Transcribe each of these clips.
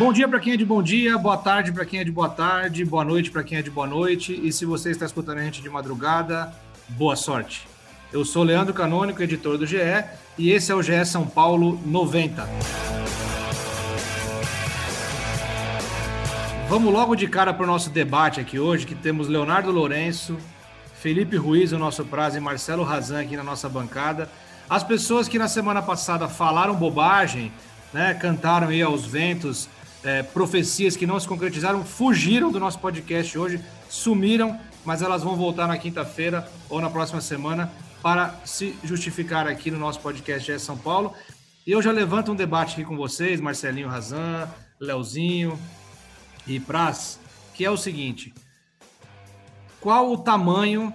Bom dia para quem é de bom dia, boa tarde para quem é de boa tarde, boa noite para quem é de boa noite. E se você está escutando a gente de madrugada, boa sorte. Eu sou Leandro Canônico, editor do GE, e esse é o GE São Paulo 90. Vamos logo de cara para o nosso debate aqui hoje, que temos Leonardo Lourenço, Felipe Ruiz, o nosso prazo, e Marcelo Razan aqui na nossa bancada. As pessoas que na semana passada falaram bobagem, né, cantaram aí aos ventos, é, profecias que não se concretizaram, fugiram do nosso podcast hoje, sumiram, mas elas vão voltar na quinta-feira ou na próxima semana para se justificar aqui no nosso podcast GE São Paulo. E eu já levanto um debate aqui com vocês, Marcelinho Razan, Leozinho e Praz, que é o seguinte: qual o tamanho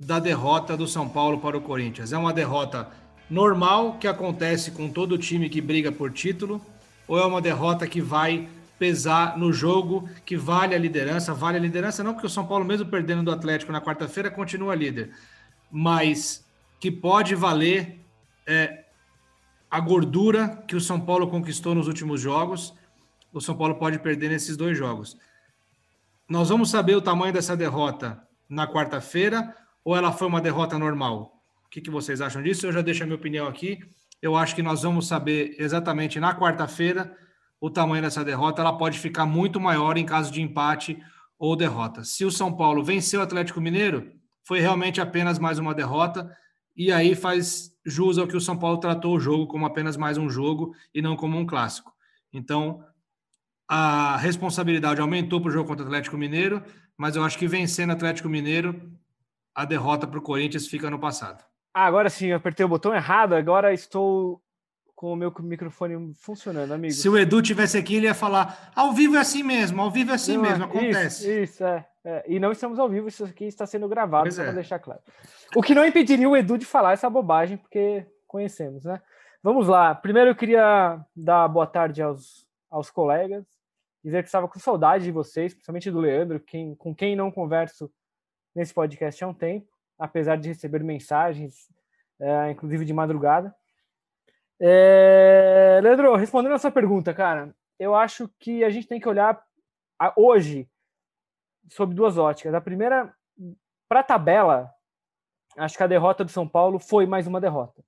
da derrota do São Paulo para o Corinthians? É uma derrota normal que acontece com todo time que briga por título, ou é uma derrota que vai pesar no jogo, que vale a liderança? Vale a liderança não, porque o São Paulo, mesmo perdendo do Atlético na quarta-feira, continua líder, mas que pode valer é, a gordura que o São Paulo conquistou nos últimos jogos. O São Paulo pode perder nesses dois jogos. Nós vamos saber o tamanho dessa derrota na quarta-feira ou ela foi uma derrota normal? O que, que vocês acham disso? Eu já deixo a minha opinião aqui. Eu acho que nós vamos saber exatamente na quarta-feira o tamanho dessa derrota. Ela pode ficar muito maior em caso de empate ou derrota. Se o São Paulo venceu o Atlético Mineiro, foi realmente apenas mais uma derrota. E aí faz jus ao que o São Paulo tratou o jogo como apenas mais um jogo e não como um clássico. Então, a responsabilidade aumentou para o jogo contra o Atlético Mineiro, mas eu acho que vencendo o Atlético Mineiro, a derrota para o Corinthians fica no passado. Ah, agora sim, eu apertei o botão errado, agora estou com o meu microfone funcionando, amigo. Se o Edu tivesse aqui, ele ia falar: ao vivo é assim mesmo, ao vivo é assim não, mesmo, acontece. Isso, isso é, é, E não estamos ao vivo, isso aqui está sendo gravado, só é. para deixar claro. O que não impediria o Edu de falar essa bobagem, porque conhecemos, né? Vamos lá. Primeiro eu queria dar boa tarde aos, aos colegas, dizer que estava com saudade de vocês, principalmente do Leandro, quem, com quem não converso nesse podcast há um tempo apesar de receber mensagens, é, inclusive de madrugada. É, Leandro, respondendo a sua pergunta, cara, eu acho que a gente tem que olhar a, hoje sob duas óticas. A primeira, para a tabela, acho que a derrota do São Paulo foi mais uma derrota.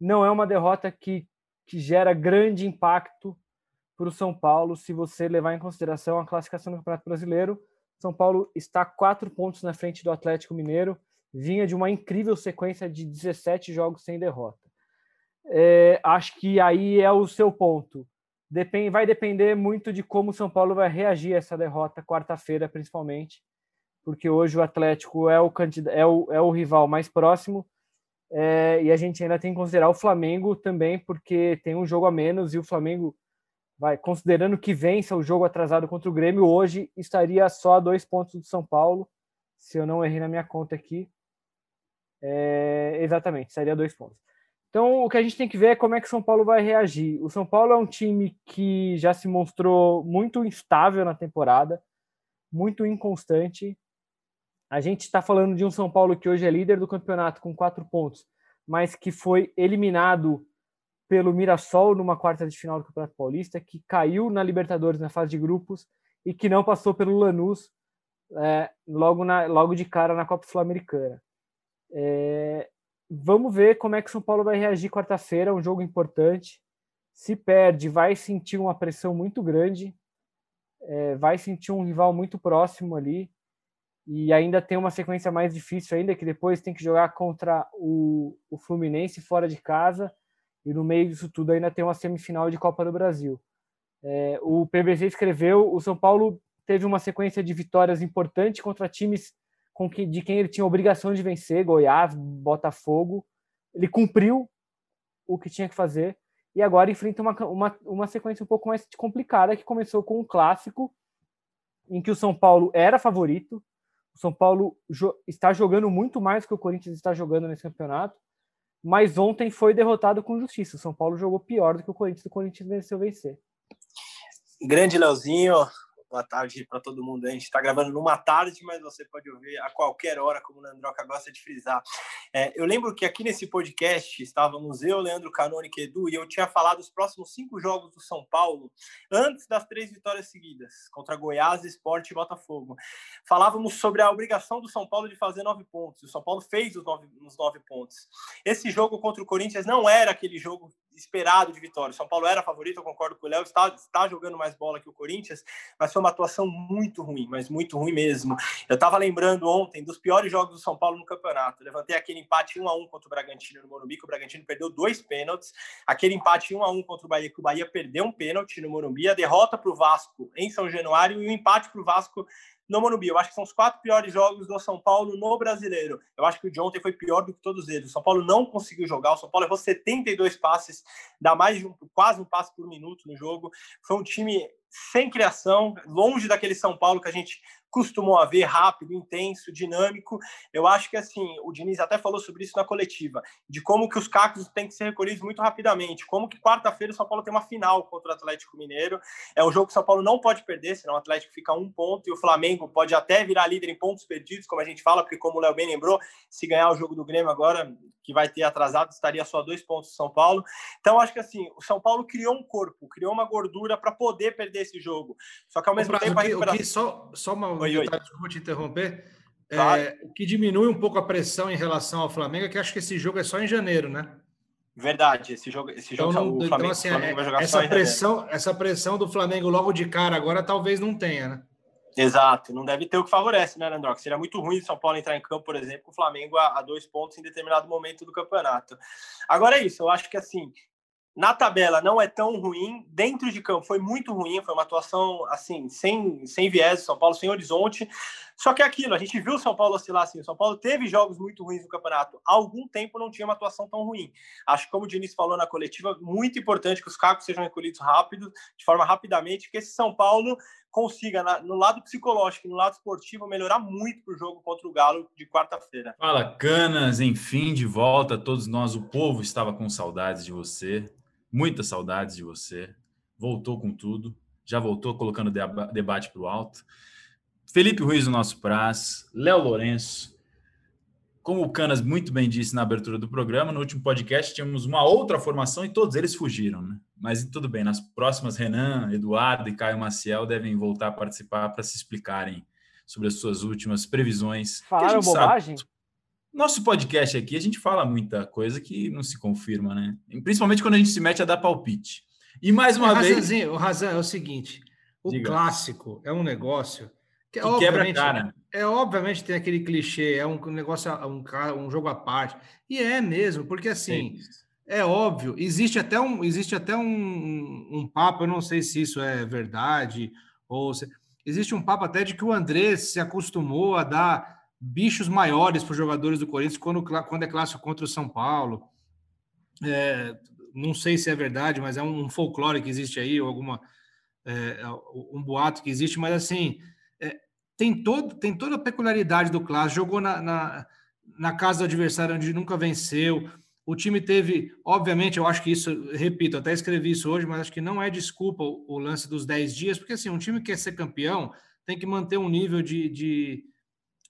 Não é uma derrota que, que gera grande impacto para o São Paulo se você levar em consideração a classificação do Campeonato Brasileiro. São Paulo está quatro pontos na frente do Atlético Mineiro vinha de uma incrível sequência de 17 jogos sem derrota. É, acho que aí é o seu ponto. Depende, vai depender muito de como o São Paulo vai reagir a essa derrota, quarta-feira principalmente, porque hoje o Atlético é o, é o, é o rival mais próximo é, e a gente ainda tem que considerar o Flamengo também, porque tem um jogo a menos e o Flamengo, vai considerando que vença o jogo atrasado contra o Grêmio, hoje estaria só a dois pontos do São Paulo, se eu não errei na minha conta aqui. É, exatamente, seria dois pontos. Então, o que a gente tem que ver é como é que o São Paulo vai reagir. O São Paulo é um time que já se mostrou muito instável na temporada, muito inconstante. A gente está falando de um São Paulo que hoje é líder do campeonato com quatro pontos, mas que foi eliminado pelo Mirassol numa quarta de final do Campeonato Paulista, que caiu na Libertadores na fase de grupos e que não passou pelo Lanús é, logo, na, logo de cara na Copa Sul-Americana. É, vamos ver como é que São Paulo vai reagir quarta-feira, um jogo importante. Se perde, vai sentir uma pressão muito grande, é, vai sentir um rival muito próximo ali, e ainda tem uma sequência mais difícil ainda, que depois tem que jogar contra o, o Fluminense fora de casa, e no meio disso tudo ainda tem uma semifinal de Copa do Brasil. É, o PBC escreveu, o São Paulo teve uma sequência de vitórias importantes contra times com que, de quem ele tinha obrigação de vencer, Goiás, Botafogo. Ele cumpriu o que tinha que fazer e agora enfrenta uma, uma, uma sequência um pouco mais complicada, que começou com um clássico, em que o São Paulo era favorito. O São Paulo jo está jogando muito mais que o Corinthians está jogando nesse campeonato, mas ontem foi derrotado com justiça. O São Paulo jogou pior do que o Corinthians, o Corinthians venceu vencer. Grande Leozinho, boa tarde para todo mundo. A gente está gravando numa tarde, mas você pode ouvir a qualquer hora, como o Leandroca gosta de frisar. É, eu lembro que aqui nesse podcast estávamos eu, Leandro Canônico e Edu, e eu tinha falado os próximos cinco jogos do São Paulo antes das três vitórias seguidas, contra Goiás, Esporte e Botafogo. Falávamos sobre a obrigação do São Paulo de fazer nove pontos. O São Paulo fez os nove, os nove pontos. Esse jogo contra o Corinthians não era aquele jogo esperado de vitória. O São Paulo era favorito, eu concordo com o Léo, está, está jogando mais bola que o Corinthians, mas foi uma atuação muito ruim, mas muito ruim mesmo. Eu estava lembrando ontem dos piores jogos do São Paulo no campeonato. Levantei aquele empate 1 a 1 contra o Bragantino no Morumbi, que o Bragantino perdeu dois pênaltis. Aquele empate 1 a 1 contra o Bahia, que o Bahia perdeu um pênalti no Morumbi, a derrota para o Vasco em São Januário e o empate para o Vasco no Morumbi. Eu acho que são os quatro piores jogos do São Paulo no Brasileiro. Eu acho que o de ontem foi pior do que todos eles. O São Paulo não conseguiu jogar. O São Paulo errou 72 passes, dá mais de um, quase um passe por minuto no jogo. Foi um time sem criação, longe daquele São Paulo que a gente costumou a ver rápido, intenso, dinâmico. Eu acho que assim, o Diniz até falou sobre isso na coletiva, de como que os cacos têm que ser recolhidos muito rapidamente, como que quarta-feira o São Paulo tem uma final contra o Atlético Mineiro. É um jogo que o São Paulo não pode perder, senão o Atlético fica um ponto e o Flamengo pode até virar líder em pontos perdidos, como a gente fala, porque como o Léo bem lembrou, se ganhar o jogo do Grêmio agora, que vai ter atrasado, estaria só dois pontos do São Paulo. Então acho que assim, o São Paulo criou um corpo, criou uma gordura para poder perder esse jogo. Só que ao mesmo tempo o que, recuperação... que, só só uma oi, oi. desculpa te interromper. Claro. É, o que diminui um pouco a pressão em relação ao Flamengo é que acho que esse jogo é só em janeiro, né? Verdade, esse jogo, esse jogo então, o Flamengo, então, assim, Flamengo vai jogar essa só pressão, essa pressão do Flamengo logo de cara agora talvez não tenha, né? Exato, não deve ter o que favorece, né, Landrox? Seria muito ruim o São Paulo entrar em campo, por exemplo, com o Flamengo a, a, dois pontos em determinado momento do campeonato. Agora é isso, eu acho que assim, na tabela não é tão ruim, dentro de campo foi muito ruim, foi uma atuação assim, sem, sem viés, São Paulo sem horizonte. Só que é aquilo, a gente viu o São Paulo oscilar assim, o São Paulo teve jogos muito ruins no campeonato, há algum tempo não tinha uma atuação tão ruim. Acho que como o Diniz falou na coletiva, muito importante que os cacos sejam recolhidos rápido, de forma rapidamente, que esse São Paulo consiga, no lado psicológico e no lado esportivo, melhorar muito para o jogo contra o Galo de quarta-feira. Fala, Canas, enfim, de volta, todos nós, o povo estava com saudades de você muitas saudades de você. Voltou com tudo, já voltou colocando deba debate para o alto. Felipe Ruiz, o nosso prazo, Léo Lourenço. Como o Canas muito bem disse na abertura do programa, no último podcast tínhamos uma outra formação e todos eles fugiram, né? Mas tudo bem, nas próximas, Renan, Eduardo e Caio Maciel devem voltar a participar para se explicarem sobre as suas últimas previsões. Falaram bobagem? Sabe, nosso podcast aqui, a gente fala muita coisa que não se confirma, né? Principalmente quando a gente se mete a dar palpite. E mais uma é, vez. O Razan é o seguinte: o Diga. clássico é um negócio que, que quebra cara. É obviamente tem aquele clichê, é um negócio, um, um jogo à parte. E é mesmo, porque assim. Sim. É óbvio, existe até um, existe até um, um papo, eu não sei se isso é verdade, ou se, existe um papo até de que o André se acostumou a dar bichos maiores para os jogadores do Corinthians quando, quando é clássico contra o São Paulo. É, não sei se é verdade, mas é um, folclore que existe aí, ou alguma é, um boato que existe, mas assim é, tem, todo, tem toda a peculiaridade do clássico. Jogou na, na, na casa do adversário onde nunca venceu. O time teve, obviamente, eu acho que isso, repito, até escrevi isso hoje, mas acho que não é desculpa o, o lance dos 10 dias, porque assim, um time que quer ser campeão tem que manter um nível de, de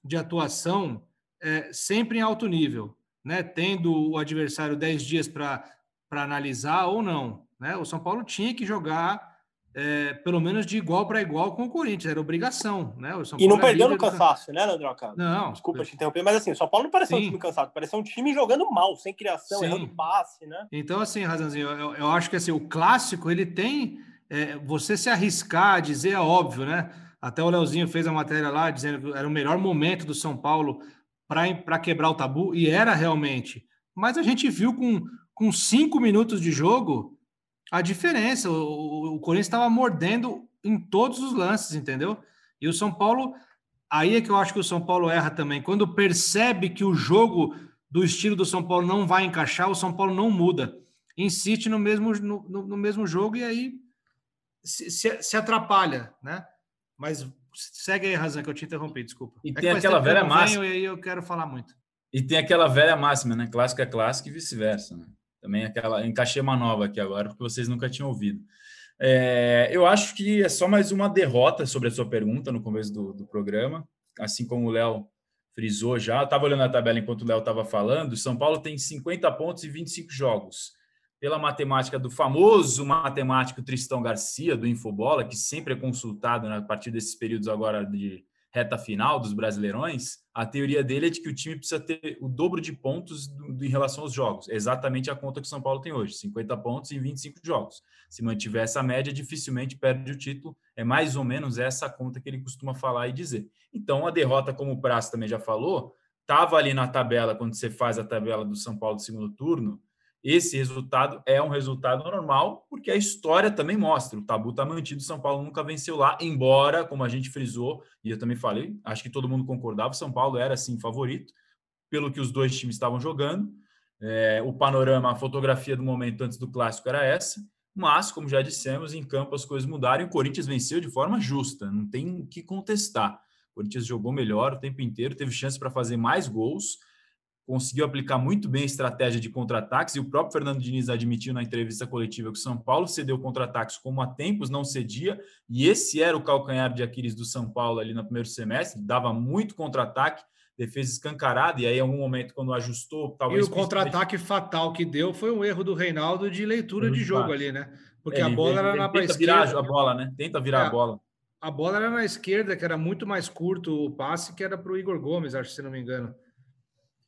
de atuação é, sempre em alto nível, né? Tendo o adversário 10 dias para analisar ou não. Né? O São Paulo tinha que jogar é, pelo menos de igual para igual com o Corinthians, era obrigação, né? e não é perdeu no cansaço, do... né, Leandroca? Não. Desculpa te interromper, mas assim, o São Paulo não pareceu Sim. um time cansado, pareceu um time jogando mal, sem criação, Sim. errando passe, né? Então, assim, Razanzinho, eu, eu acho que assim, o clássico ele tem é, você se arriscar a dizer é óbvio, né? Até o Leozinho fez a matéria lá dizendo que era o melhor momento do São Paulo para quebrar o tabu, e era realmente. Mas a gente viu com, com cinco minutos de jogo a diferença. O, o Corinthians estava mordendo em todos os lances, entendeu? E o São Paulo, aí é que eu acho que o São Paulo erra também. Quando percebe que o jogo do estilo do São Paulo não vai encaixar, o São Paulo não muda. insiste no mesmo, no, no mesmo jogo e aí se, se, se, atrapalha, né? Mas segue aí, Razão, que eu te interrompi, desculpa. E é tem aquela velha máxima. E aí eu quero falar muito. E tem aquela velha máxima, né? Clássico é clássico e vice-versa, né? Também aquela. Encaixei uma nova aqui agora, porque vocês nunca tinham ouvido. É, eu acho que é só mais uma derrota sobre a sua pergunta no começo do, do programa, assim como o Léo frisou já. Estava olhando a tabela enquanto o Léo estava falando. São Paulo tem 50 pontos e 25 jogos. Pela matemática do famoso matemático Tristão Garcia, do Infobola, que sempre é consultado né, a partir desses períodos agora de reta final dos Brasileirões, a teoria dele é de que o time precisa ter o dobro de pontos do, do, em relação aos jogos. É exatamente a conta que o São Paulo tem hoje, 50 pontos em 25 jogos. Se mantiver essa média, dificilmente perde o título. É mais ou menos essa conta que ele costuma falar e dizer. Então, a derrota, como o Praça também já falou, estava ali na tabela, quando você faz a tabela do São Paulo do segundo turno, esse resultado é um resultado normal, porque a história também mostra. O tabu está mantido, São Paulo nunca venceu lá, embora, como a gente frisou, e eu também falei, acho que todo mundo concordava, São Paulo era sim favorito, pelo que os dois times estavam jogando. É, o panorama, a fotografia do momento antes do clássico era essa, mas, como já dissemos, em campo as coisas mudaram e o Corinthians venceu de forma justa, não tem o que contestar. O Corinthians jogou melhor o tempo inteiro, teve chance para fazer mais gols conseguiu aplicar muito bem a estratégia de contra-ataques, e o próprio Fernando Diniz admitiu na entrevista coletiva que o São Paulo cedeu contra-ataques como há tempos não cedia, e esse era o calcanhar de Aquiles do São Paulo ali no primeiro semestre, dava muito contra-ataque, defesa escancarada, e aí em algum momento quando ajustou, talvez... E o contra-ataque fatal que deu foi um erro do Reinaldo de leitura de jogo ali, né? Porque é, a bola ele, era na tenta esquerda. virar a bola, né? Tenta virar é, a bola. A bola era na esquerda, que era muito mais curto o passe, que era para o Igor Gomes, acho, se não me engano.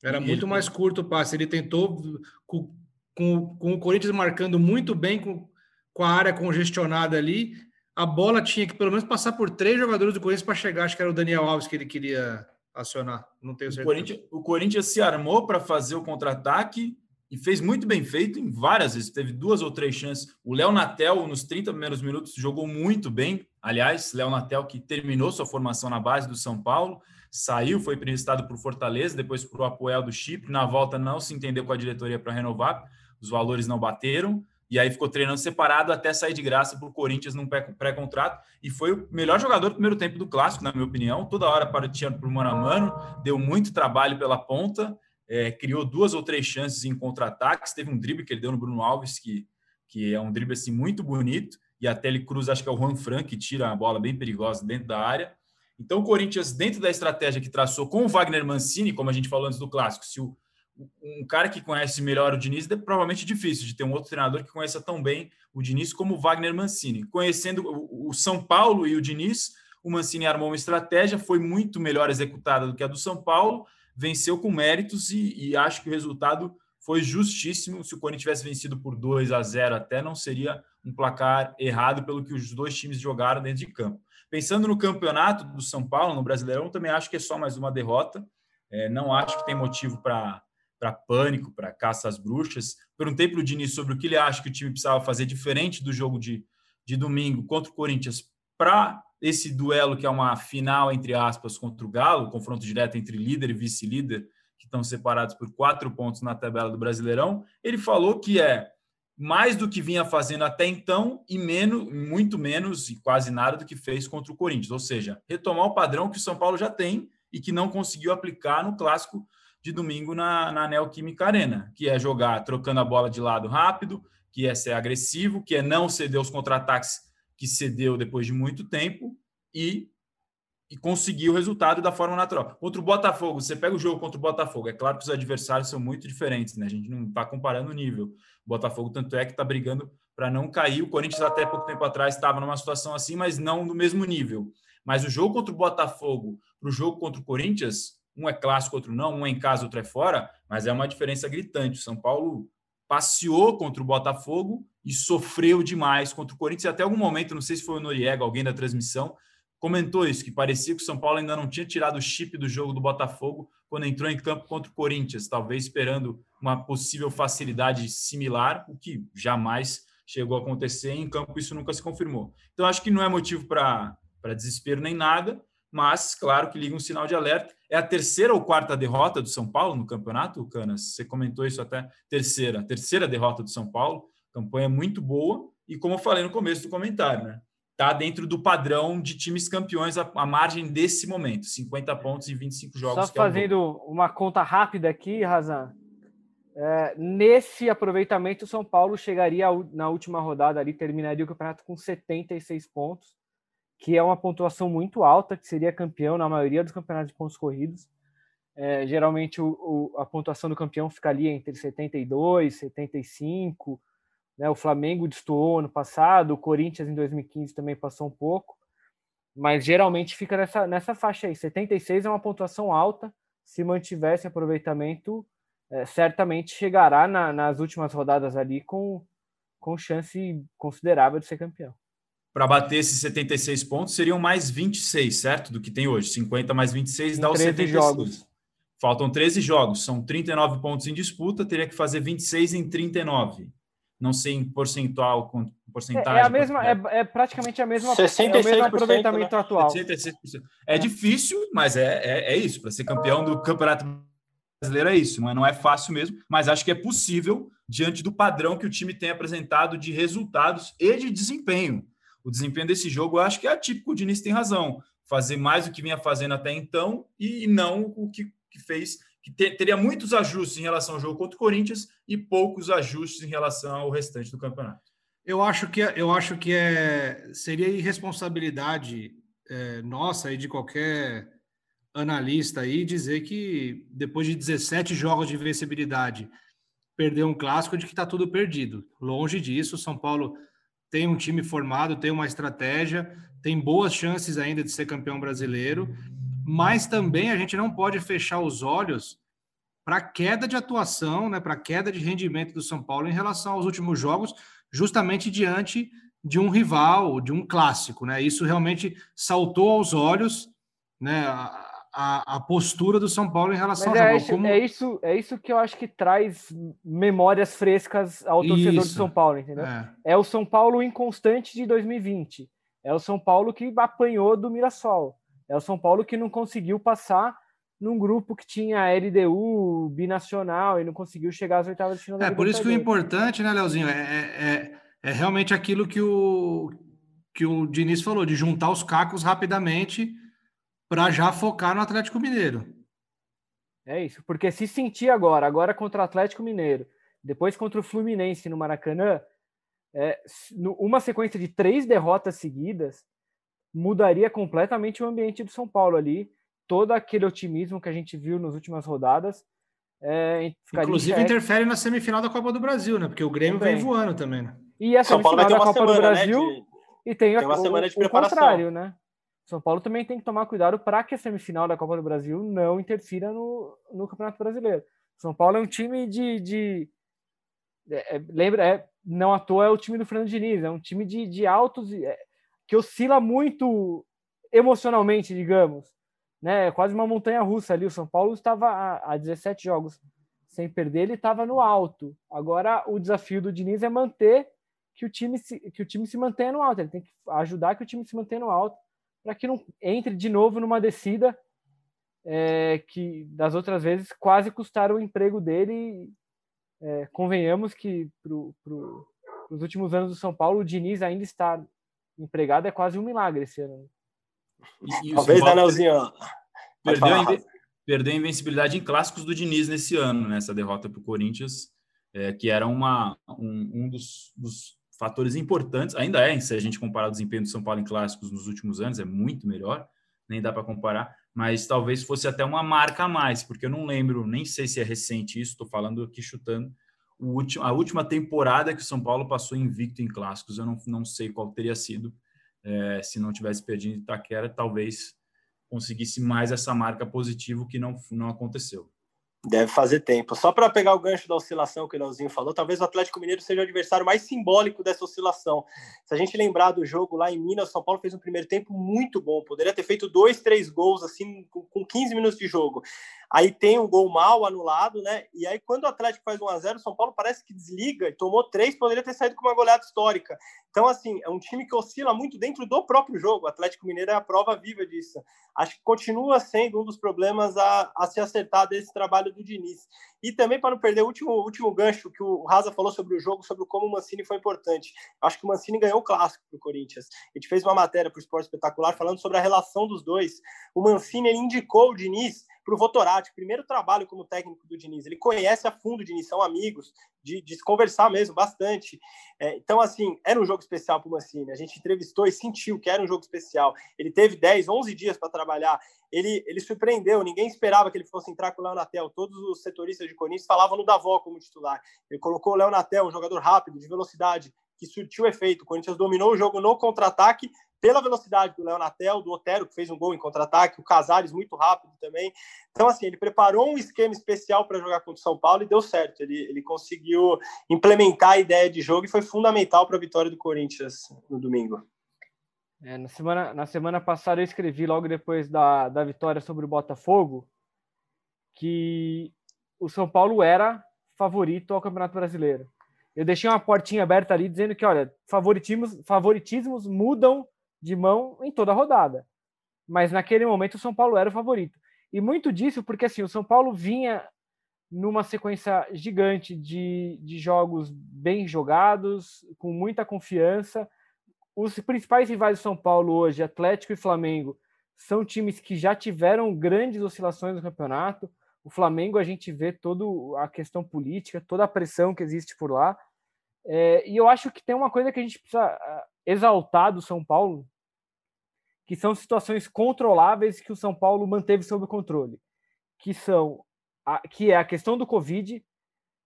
Era muito ele... mais curto o passe. Ele tentou, com, com, com, o Corinthians marcando muito bem, com, com a área congestionada ali, a bola tinha que pelo menos passar por três jogadores do Corinthians para chegar. Acho que era o Daniel Alves que ele queria acionar. Não tenho certeza. O Corinthians, o Corinthians se armou para fazer o contra-ataque e fez muito bem feito em várias vezes. Teve duas ou três chances. O Léo Natel, nos 30 primeiros minutos, jogou muito bem. Aliás, Léo Natel, que terminou sua formação na base do São Paulo, saiu, foi emprestado para o Fortaleza, depois para o Apoel do Chipre. Na volta, não se entendeu com a diretoria para renovar, os valores não bateram. E aí ficou treinando separado até sair de graça para o Corinthians num pré-contrato. E foi o melhor jogador do primeiro tempo do clássico, na minha opinião. Toda hora partindo para o mano a mano, deu muito trabalho pela ponta é, criou duas ou três chances em contra-ataques. Teve um drible que ele deu no Bruno Alves, que, que é um drible assim, muito bonito. E até ele cruza, acho que é o Juan Fran, que tira a bola bem perigosa dentro da área. Então, o Corinthians, dentro da estratégia que traçou com o Wagner Mancini, como a gente falou antes do clássico, se o, um cara que conhece melhor o Diniz, é provavelmente difícil de ter um outro treinador que conheça tão bem o Diniz como o Wagner Mancini. Conhecendo o, São Paulo e o Diniz, o Mancini armou uma estratégia, foi muito melhor executada do que a do São Paulo, venceu com méritos e, e, acho que o resultado foi justíssimo. Se o Corinthians tivesse vencido por 2 a 0 até, não seria um placar errado pelo que os dois times jogaram dentro de campo. Pensando no campeonato do São Paulo, no Brasileirão, também acho que é só mais uma derrota. É, não acho que tem motivo para para pânico, para caça às bruxas. Perguntei para o Diniz sobre o que ele acha que o time precisava fazer diferente do jogo de, de domingo contra o Corinthians para esse duelo que é uma final, entre aspas, contra o Galo, confronto direto entre líder e vice-líder, que estão separados por quatro pontos na tabela do Brasileirão, ele falou que é mais do que vinha fazendo até então e menos, muito menos e quase nada do que fez contra o Corinthians, ou seja, retomar o padrão que o São Paulo já tem e que não conseguiu aplicar no clássico de domingo na, na Neoquímica Arena, que é jogar trocando a bola de lado rápido, que é ser agressivo, que é não ceder os contra-ataques que cedeu depois de muito tempo e, e conseguiu o resultado da forma natural. Contra o Botafogo, você pega o jogo contra o Botafogo, é claro que os adversários são muito diferentes, né? A gente não está comparando o nível. O Botafogo, tanto é que está brigando para não cair. O Corinthians, até pouco tempo atrás, estava numa situação assim, mas não no mesmo nível. Mas o jogo contra o Botafogo para o jogo contra o Corinthians, um é clássico, outro não, um é em casa, outro é fora, mas é uma diferença gritante. O São Paulo passeou contra o Botafogo e sofreu demais contra o Corinthians. Até algum momento, não sei se foi o Noriega, alguém da transmissão, comentou isso, que parecia que o São Paulo ainda não tinha tirado o chip do jogo do Botafogo quando entrou em campo contra o Corinthians, talvez esperando uma possível facilidade similar, o que jamais chegou a acontecer. Em campo, isso nunca se confirmou. Então, acho que não é motivo para desespero nem nada. mas claro que liga um sinal de alerta. É a terceira ou quarta derrota do São Paulo no campeonato, Canas? Você comentou isso até terceira, terceira derrota do São Paulo, campanha muito boa e como eu falei no começo do comentário, né? Tá dentro do padrão de times campeões a, a margem desse momento, 50 pontos em 25 jogos. Só fazendo é um uma conta rápida aqui, Razan. É, nesse aproveitamento, o São Paulo chegaria na última rodada ali, terminaria o campeonato com 76 pontos que é uma pontuação muito alta, que seria campeão na maioria dos campeonatos de pontos corridos. É, geralmente o, o, a pontuação do campeão fica ali entre 72, 75. Né? O Flamengo destoou ano passado, o Corinthians em 2015 também passou um pouco, mas geralmente fica nessa, nessa faixa aí. 76 é uma pontuação alta, se mantiver esse aproveitamento, é, certamente chegará na, nas últimas rodadas ali com, com chance considerável de ser campeão para bater esses 76 pontos, seriam mais 26, certo? Do que tem hoje. 50 mais 26 dá os 76. Jogos. Faltam 13 jogos, são 39 pontos em disputa, teria que fazer 26 em 39. Não sei em percentual, porcentagem. É, é a mesma, é, é, praticamente a mesma, 66%, é o mesmo aproveitamento né? atual. 66%. É difícil, mas é, é, é isso. Para ser campeão do Campeonato Brasileiro é isso. Não é, não é fácil mesmo, mas acho que é possível diante do padrão que o time tem apresentado de resultados e de desempenho o desempenho desse jogo eu acho que é atípico. O Diniz tem razão. Fazer mais do que vinha fazendo até então e não o que, que fez, que ter, teria muitos ajustes em relação ao jogo contra o Corinthians e poucos ajustes em relação ao restante do campeonato. Eu acho que, eu acho que é, seria irresponsabilidade é, nossa e de qualquer analista aí dizer que depois de 17 jogos de invencibilidade perder um clássico de que está tudo perdido. Longe disso, São Paulo tem um time formado, tem uma estratégia, tem boas chances ainda de ser campeão brasileiro, mas também a gente não pode fechar os olhos para a queda de atuação, né, para a queda de rendimento do São Paulo em relação aos últimos jogos, justamente diante de um rival, de um clássico, né? Isso realmente saltou aos olhos, né? a, a, postura do São Paulo em relação Mas ao é. Isso, Como... É, isso, é isso que eu acho que traz memórias frescas ao torcedor isso. de São Paulo, entendeu? É. é. o São Paulo inconstante de 2020. É o São Paulo que apanhou do Mirassol. É o São Paulo que não conseguiu passar num grupo que tinha LDU, binacional, e não conseguiu chegar às oitavas de final É, por isso que o importante, né, Leozinho, é, é, é, é realmente aquilo que o, que o Diniz falou, de juntar os cacos rapidamente para já focar no Atlético Mineiro. É isso, porque se sentir agora, agora contra o Atlético Mineiro, depois contra o Fluminense no Maracanã, é, uma sequência de três derrotas seguidas mudaria completamente o ambiente do São Paulo ali. Todo aquele otimismo que a gente viu nas últimas rodadas. É, Inclusive interfere na semifinal da Copa do Brasil, né? Porque o Grêmio também. vem voando também, né? E a semifinal da Copa semana, do né, Brasil né, de... e tem, tem uma o, semana de preparação. contrário, né? São Paulo também tem que tomar cuidado para que a semifinal da Copa do Brasil não interfira no, no Campeonato Brasileiro. São Paulo é um time de. de é, é, lembra, é, não à toa é o time do Fernando Diniz, é um time de, de altos. É, que oscila muito emocionalmente, digamos. Né? É quase uma montanha russa ali. O São Paulo estava há, há 17 jogos sem perder, ele estava no alto. Agora o desafio do Diniz é manter que o time se, que o time se mantenha no alto. Ele tem que ajudar que o time se mantenha no alto para que não entre de novo numa descida é, que das outras vezes quase custaram o emprego dele. É, convenhamos que para os últimos anos do São Paulo, o Diniz ainda está empregado, é quase um milagre esse ano. E, e Talvez, Danielzinho. Perdeu, a perdeu a invencibilidade em clássicos do Diniz nesse ano, nessa né, derrota para o Corinthians, é, que era uma, um, um dos, dos fatores importantes, ainda é, se a gente comparar o desempenho do São Paulo em clássicos nos últimos anos, é muito melhor, nem dá para comparar, mas talvez fosse até uma marca a mais, porque eu não lembro, nem sei se é recente isso, estou falando aqui chutando, último, a última temporada que o São Paulo passou invicto em clássicos, eu não, não sei qual teria sido, é, se não tivesse perdido Itaquera, talvez conseguisse mais essa marca positiva que não, não aconteceu. Deve fazer tempo. Só para pegar o gancho da oscilação que o Leozinho falou, talvez o Atlético Mineiro seja o adversário mais simbólico dessa oscilação. Se a gente lembrar do jogo lá em Minas, o São Paulo fez um primeiro tempo muito bom. Poderia ter feito dois, três gols assim com 15 minutos de jogo. Aí tem um gol mal anulado, né? E aí, quando o Atlético faz 1 a 0 o São Paulo parece que desliga e tomou três, poderia ter saído com uma goleada histórica. Então, assim, é um time que oscila muito dentro do próprio jogo. O Atlético Mineiro é a prova viva disso. Acho que continua sendo um dos problemas a, a se acertar desse trabalho do Diniz. E também, para não perder o último, último gancho que o Raza falou sobre o jogo, sobre como o Mancini foi importante. Acho que o Mancini ganhou o clássico para o Corinthians. A gente fez uma matéria para o Esporte Espetacular falando sobre a relação dos dois. O Mancini indicou o Diniz para o Votorati, primeiro trabalho como técnico do Diniz. Ele conhece a fundo o Diniz, são amigos, de, de se conversar mesmo bastante. É, então, assim, era um jogo especial para o Mancini. A gente entrevistou e sentiu que era um jogo especial. Ele teve 10, 11 dias para trabalhar. Ele, ele surpreendeu, ninguém esperava que ele fosse entrar com o Léo Natel. Todos os setoristas de Corinthians falavam no Davó como titular. Ele colocou o Léo Natel, um jogador rápido, de velocidade, que surtiu efeito. O Corinthians dominou o jogo no contra-ataque, pela velocidade do Leonatel, do Otero, que fez um gol em contra-ataque, o Casares muito rápido também. Então, assim, ele preparou um esquema especial para jogar contra o São Paulo e deu certo. Ele, ele conseguiu implementar a ideia de jogo e foi fundamental para a vitória do Corinthians no domingo. É, na, semana, na semana passada eu escrevi logo depois da, da vitória sobre o Botafogo que o São Paulo era favorito ao Campeonato Brasileiro. Eu deixei uma portinha aberta ali dizendo que, olha, favoritismos, favoritismos mudam de mão em toda a rodada. Mas naquele momento o São Paulo era o favorito. E muito disso porque assim, o São Paulo vinha numa sequência gigante de, de jogos bem jogados, com muita confiança. Os principais rivais do São Paulo hoje, Atlético e Flamengo, são times que já tiveram grandes oscilações no campeonato. O Flamengo, a gente vê toda a questão política, toda a pressão que existe por lá. É, e eu acho que tem uma coisa que a gente precisa ah, exaltar do São Paulo, que são situações controláveis que o São Paulo manteve sob controle, que são a, que é a questão do Covid,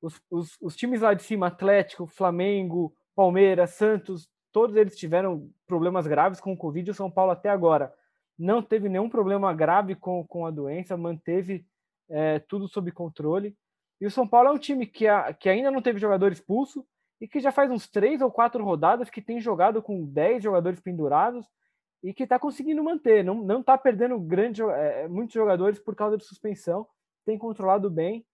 os, os, os times lá de cima, Atlético, Flamengo, Palmeiras, Santos, todos eles tiveram problemas graves com o Covid. O São Paulo até agora não teve nenhum problema grave com, com a doença, manteve é, tudo sob controle. E o São Paulo é um time que, a, que ainda não teve jogador expulso e que já faz uns três ou quatro rodadas que tem jogado com dez jogadores pendurados e que está conseguindo manter, não, não tá perdendo grande, é, muitos jogadores por causa de suspensão, tem controlado bem.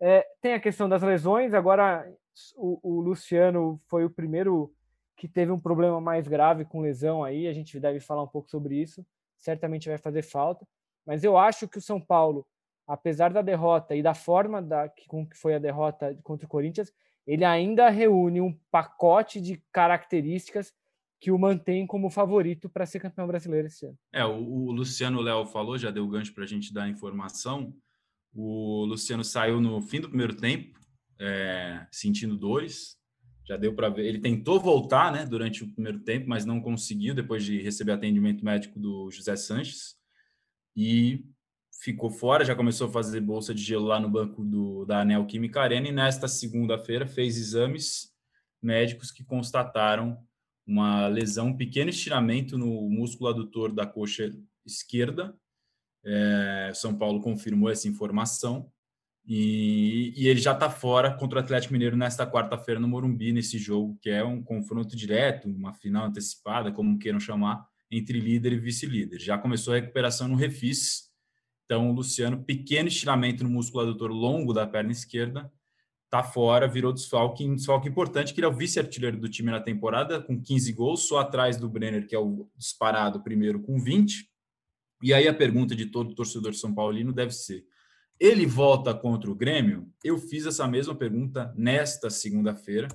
É, tem a questão das lesões, agora o, o, Luciano foi o primeiro que teve um problema mais grave com lesão aí, a gente deve falar um pouco sobre isso, certamente vai fazer falta, mas eu acho que o São Paulo, apesar da derrota e da forma da, com que foi a derrota contra o Corinthians, ele ainda reúne um pacote de características que o mantém como favorito para ser campeão brasileiro esse ano. É, o, Luciano Léo falou, já deu gancho para a gente dar a informação. O Luciano saiu no fim do primeiro tempo, é, sentindo dores. Já deu para ver. Ele tentou voltar né, durante o primeiro tempo, mas não conseguiu, depois de receber atendimento médico do José Sanches. E ficou fora, já começou a fazer bolsa de gelo lá no banco do, da Anel Química Arena. E nesta segunda-feira fez exames médicos que constataram uma lesão, um pequeno estiramento no músculo adutor da coxa esquerda. É, São Paulo confirmou essa informação e, e ele já está fora contra o Atlético Mineiro nesta quarta-feira no Morumbi, nesse jogo, que é um confronto direto, uma final antecipada, como queiram chamar, entre líder e vice-líder. Já começou a recuperação no refis. Então, o Luciano, pequeno estiramento no músculo adutor longo da perna esquerda, tá fora, virou desfalque, um desfalque importante, que ele é o vice-artilheiro do time na temporada, com 15 gols, só atrás do Brenner, que é o disparado primeiro com 20. E aí a pergunta de todo torcedor São Paulino deve ser: ele volta contra o Grêmio? Eu fiz essa mesma pergunta nesta segunda-feira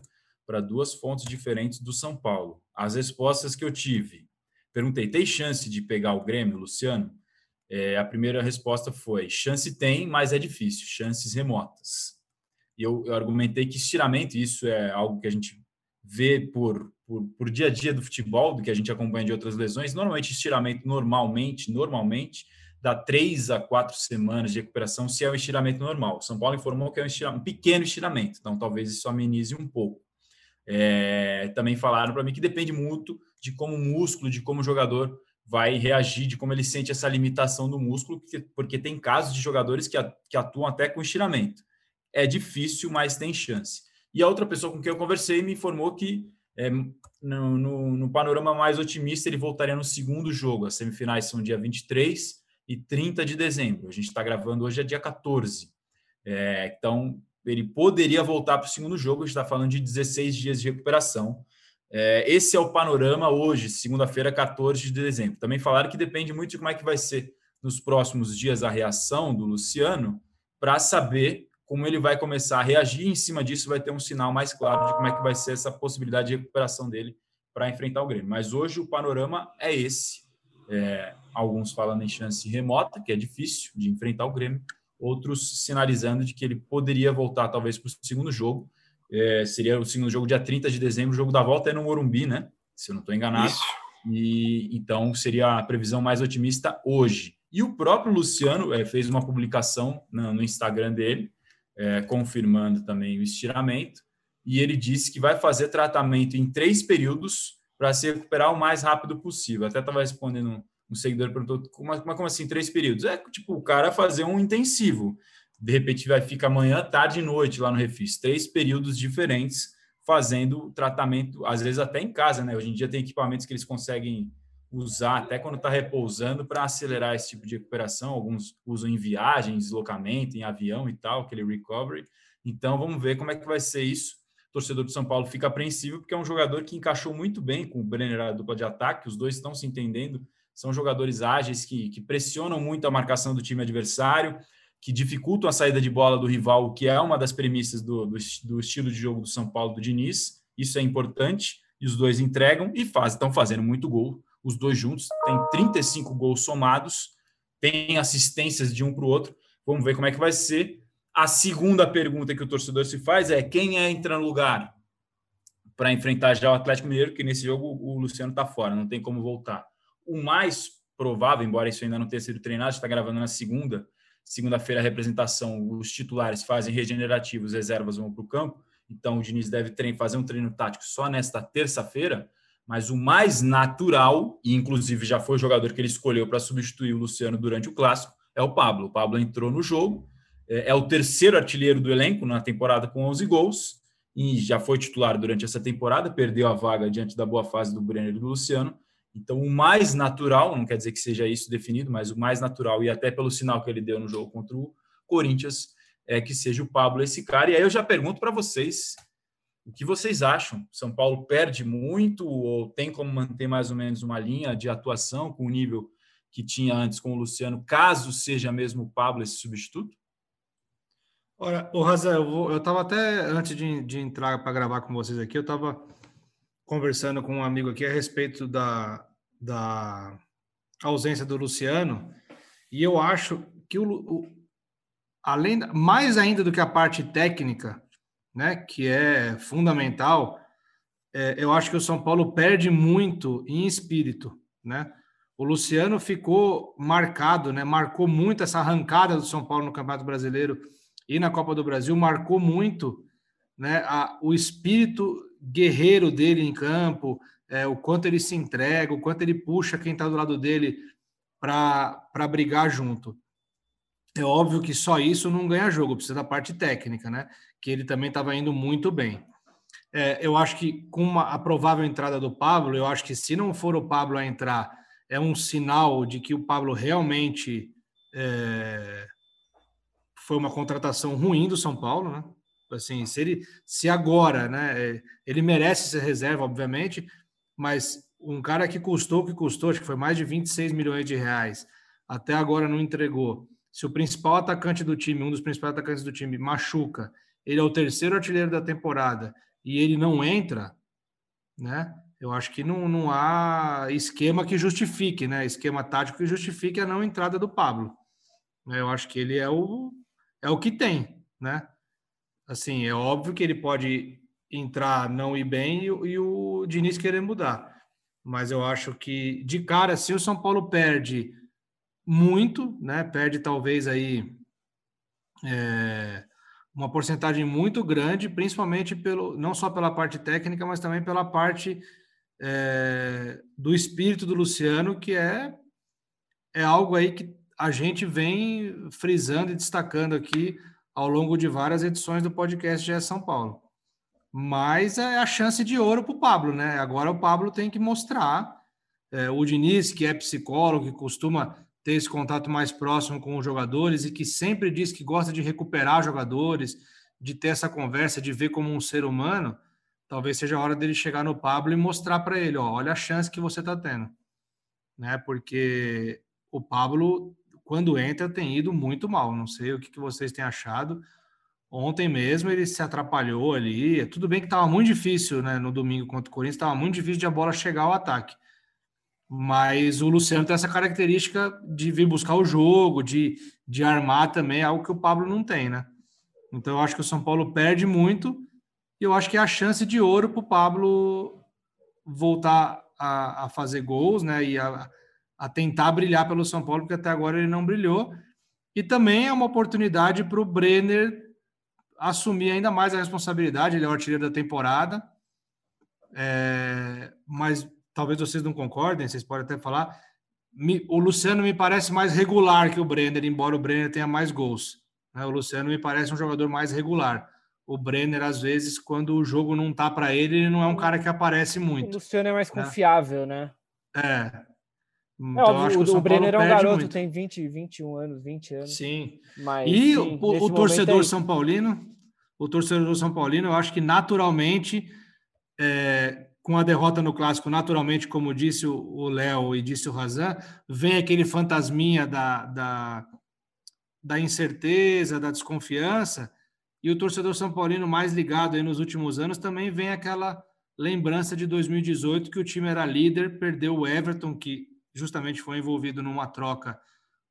para duas fontes diferentes do São Paulo. As respostas que eu tive, perguntei: tem chance de pegar o Grêmio, Luciano? É, a primeira resposta foi: chance tem, mas é difícil, chances remotas. E eu, eu argumentei que estiramento, isso é algo que a gente vê por, por, por, dia a dia do futebol, do que a gente acompanha de outras lesões. Normalmente, estiramento, normalmente, normalmente, dá três a quatro semanas de recuperação, se é um estiramento normal. São Paulo informou que é um, um pequeno estiramento, então talvez isso amenize um pouco. É, também falaram para mim que depende muito de como o músculo, de como o jogador vai reagir, de como ele sente essa limitação do músculo, porque tem casos de jogadores que, atuam até com estiramento é difícil, mas tem chance. E a outra pessoa com quem eu conversei me informou que é, no, no, no, panorama mais otimista ele voltaria no segundo jogo. As semifinais são dia 23 e 30 de dezembro. A gente está gravando hoje, é dia 14. É, então, ele poderia voltar para o segundo jogo, a gente está falando de 16 dias de recuperação. É, esse é o panorama hoje, segunda-feira, 14 de dezembro. Também falaram que depende muito de como é que vai ser nos próximos dias a reação do Luciano, para saber como ele vai começar a reagir. Em cima disso, vai ter um sinal mais claro de como é que vai ser essa possibilidade de recuperação dele para enfrentar o Grêmio. Mas hoje o panorama é esse. É, alguns falando em chance remota, que é difícil de enfrentar o Grêmio, outros sinalizando de que ele poderia voltar talvez para o segundo jogo. É, seria o segundo jogo dia 30 de dezembro, o jogo da volta é no Morumbi, né? Se eu não estou enganado. Isso. E então seria a previsão mais otimista hoje. E o próprio Luciano é, fez uma publicação no, no Instagram dele, é, confirmando também o estiramento, e ele disse que vai fazer tratamento em três períodos para se recuperar o mais rápido possível. Até estava respondendo um seguidor perguntou como, como assim três períodos? É tipo o cara fazer um intensivo. De repente vai ficar manhã, tarde e noite lá no Refis. Três períodos diferentes fazendo tratamento, às vezes até em casa, né? Hoje em dia tem equipamentos que eles conseguem usar até quando está repousando para acelerar esse tipo de recuperação. Alguns usam em viagem, deslocamento, em avião e tal, aquele recovery. Então vamos ver como é que vai ser isso. O torcedor do São Paulo fica apreensivo porque é um jogador que encaixou muito bem com o Brenner a dupla de ataque. Os dois estão se entendendo. São jogadores ágeis que, que pressionam muito a marcação do time adversário, que dificultam a saída de bola do rival, que é uma das premissas do, do, do estilo de jogo do São Paulo do Diniz. Isso é importante. E os dois entregam e faz, estão fazendo muito gol os dois juntos, tem 35 gols somados, tem assistências de um para o outro. Vamos ver como é que vai ser. A segunda pergunta que o torcedor se faz é quem é entrar no lugar para enfrentar já o Atlético Mineiro, que nesse jogo o Luciano está fora, não tem como voltar. O mais provável, embora isso ainda não tenha sido treinado, está gravando na segunda, segunda-feira a representação, os titulares fazem regenerativos, reservas vão para o campo, então o Diniz deve fazer um treino tático só nesta terça-feira, mas o mais natural, e inclusive já foi o jogador que ele escolheu para substituir o Luciano durante o clássico, é o Pablo. O Pablo entrou no jogo, é, é o terceiro artilheiro do elenco na temporada com 11 gols e já foi titular durante essa temporada, perdeu a vaga diante da boa fase do Brenner e do Luciano. Então, o mais natural, não quer dizer que seja isso definido, mas o mais natural, e até pelo sinal que ele deu no jogo contra o Corinthians, é que seja o Pablo esse cara. E aí eu já pergunto para vocês o que vocês acham? São Paulo perde muito ou tem como manter mais ou menos uma linha de atuação com o nível que tinha antes com o Luciano, caso seja mesmo o Pablo esse substituto? Olha, o Raza, eu estava até antes de, de entrar para gravar com vocês aqui, eu estava conversando com um amigo aqui a respeito da, da ausência do Luciano, e eu acho que o, o além mais ainda do que a parte técnica, né, que é fundamental, é, eu acho que o São Paulo perde muito em espírito, né? O Luciano ficou marcado, né? Marcou muito essa arrancada do São Paulo no Campeonato Brasileiro e na Copa do Brasil, marcou muito, né? A, o espírito guerreiro dele em campo, é, o quanto ele se entrega, o quanto ele puxa quem está do lado dele para brigar junto. É óbvio que só isso não ganha jogo, precisa da parte técnica, né? Que ele também estava indo muito bem. É, eu acho que com uma, a provável entrada do Pablo, eu acho que se não for o Pablo a entrar, é um sinal de que o Pablo realmente é, foi uma contratação ruim do São Paulo, né? Assim, se ele, se agora, né? É, ele merece ser reserva, obviamente, mas um cara que custou o que custou, acho que foi mais de 26 milhões de reais, até agora não entregou se o principal atacante do time, um dos principais atacantes do time, machuca, ele é o terceiro artilheiro da temporada e ele não entra, né? Eu acho que não, não há esquema que justifique, né? Esquema tático que justifique a não entrada do Pablo. Eu acho que ele é o, é o que tem, né? Assim, é óbvio que ele pode entrar, não ir bem e, e o Diniz querer mudar. Mas eu acho que, de cara, se o São Paulo perde muito, né? Perde talvez aí é, uma porcentagem muito grande, principalmente pelo não só pela parte técnica, mas também pela parte é, do espírito do Luciano, que é é algo aí que a gente vem frisando e destacando aqui ao longo de várias edições do podcast GE São Paulo. Mas é a chance de ouro para o Pablo, né? Agora o Pablo tem que mostrar. É, o Diniz, que é psicólogo, que costuma ter esse contato mais próximo com os jogadores e que sempre diz que gosta de recuperar jogadores, de ter essa conversa, de ver como um ser humano, talvez seja a hora dele chegar no Pablo e mostrar para ele, ó, olha a chance que você está tendo, né? Porque o Pablo, quando entra, tem ido muito mal. Não sei o que, que vocês têm achado. Ontem mesmo ele se atrapalhou ali. Tudo bem que estava muito difícil, né? No domingo contra o Corinthians, estava muito difícil de a bola chegar ao ataque. Mas o Luciano tem essa característica de vir buscar o jogo, de, de armar também, algo que o Pablo não tem, né? Então eu acho que o São Paulo perde muito e eu acho que é a chance de ouro para o Pablo voltar a, a, fazer gols, né? E a, a tentar brilhar pelo São Paulo, porque até agora ele não brilhou. E também é uma oportunidade para o Brenner assumir ainda mais a responsabilidade. Ele é o artilheiro da temporada. É, mas talvez vocês não concordem, vocês podem até falar. o Luciano me parece mais regular que o Brenner, embora o Brenner tenha mais gols. Né? O Luciano me parece um jogador mais regular. O Brenner, às vezes, quando o jogo não tá para ele, ele não é um cara que aparece muito. O Luciano é mais né? confiável, né? É. Então, é, o, o, o Brenner é um garoto, muito. tem 20, 21 anos, 20 anos. Sim. Mas, e sim, o, o torcedor aí... São Paulino, o torcedor São Paulino, eu acho que naturalmente, é, com a derrota no clássico, naturalmente, como disse o Léo e disse o Razan, vem aquele fantasminha da, da, da incerteza, da desconfiança, e o torcedor São Paulino mais ligado aí nos últimos anos também vem aquela lembrança de 2018 que o time era líder, perdeu o Everton, que justamente foi envolvido numa troca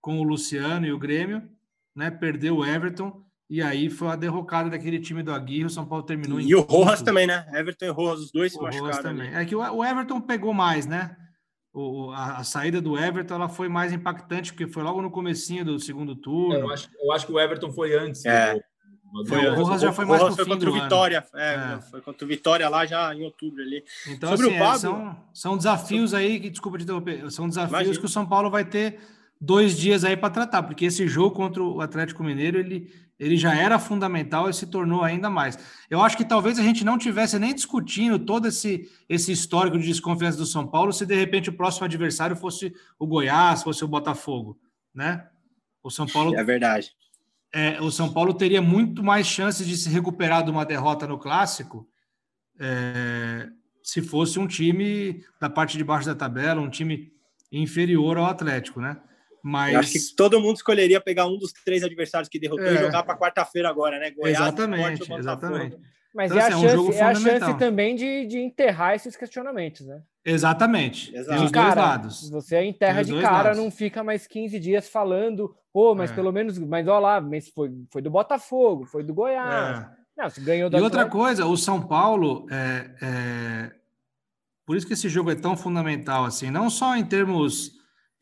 com o Luciano e o Grêmio, né? Perdeu o Everton e aí foi a derrocada daquele time do Aguirre. O São Paulo terminou e em. E o Rojas também, né? Everton e Rojas, os dois se o machucaram. também. Ali. É que o Everton pegou mais, né? O, a, a, saída do Everton ela foi mais impactante, porque foi logo no comecinho do segundo turno. É, eu, acho, eu acho que o Everton foi antes. É. Do... Foi, o Rojas já foi mais Rojas foi contra o Vitória, é, é. foi contra o Vitória lá já em outubro ali. Então, Sobre assim, o é, Pablo, são, são desafios aí que, desculpa te interromper, são desafios Imagina. que o São Paulo vai ter dois dias aí para tratar, porque esse jogo contra o Atlético Mineiro ele, ele já era fundamental e se tornou ainda mais. Eu acho que talvez a gente não tivesse nem discutindo todo esse, esse histórico de desconfiança do São Paulo se de repente o próximo adversário fosse o Goiás, fosse o Botafogo, né? O São Paulo é verdade é, o São Paulo teria muito mais chances de se recuperar de uma derrota no clássico é, se fosse um time da parte de baixo da tabela, um time inferior ao Atlético, né? Mas Eu acho que todo mundo escolheria pegar um dos três adversários que derrotou é... e jogar para quarta-feira agora, né? Goiás, exatamente, exatamente. Mas então, é, assim, a chance, é, um é a chance também de, de enterrar esses questionamentos, né? Exatamente. Exato. Os cara, dois lados. Você é enterra de cara, lados. não fica mais 15 dias falando, pô, mas é. pelo menos, mas olha lá, mas foi, foi do Botafogo, foi do Goiás. É. Não, você ganhou E outra coisa, o São Paulo, é, é, por isso que esse jogo é tão fundamental, assim, não só em termos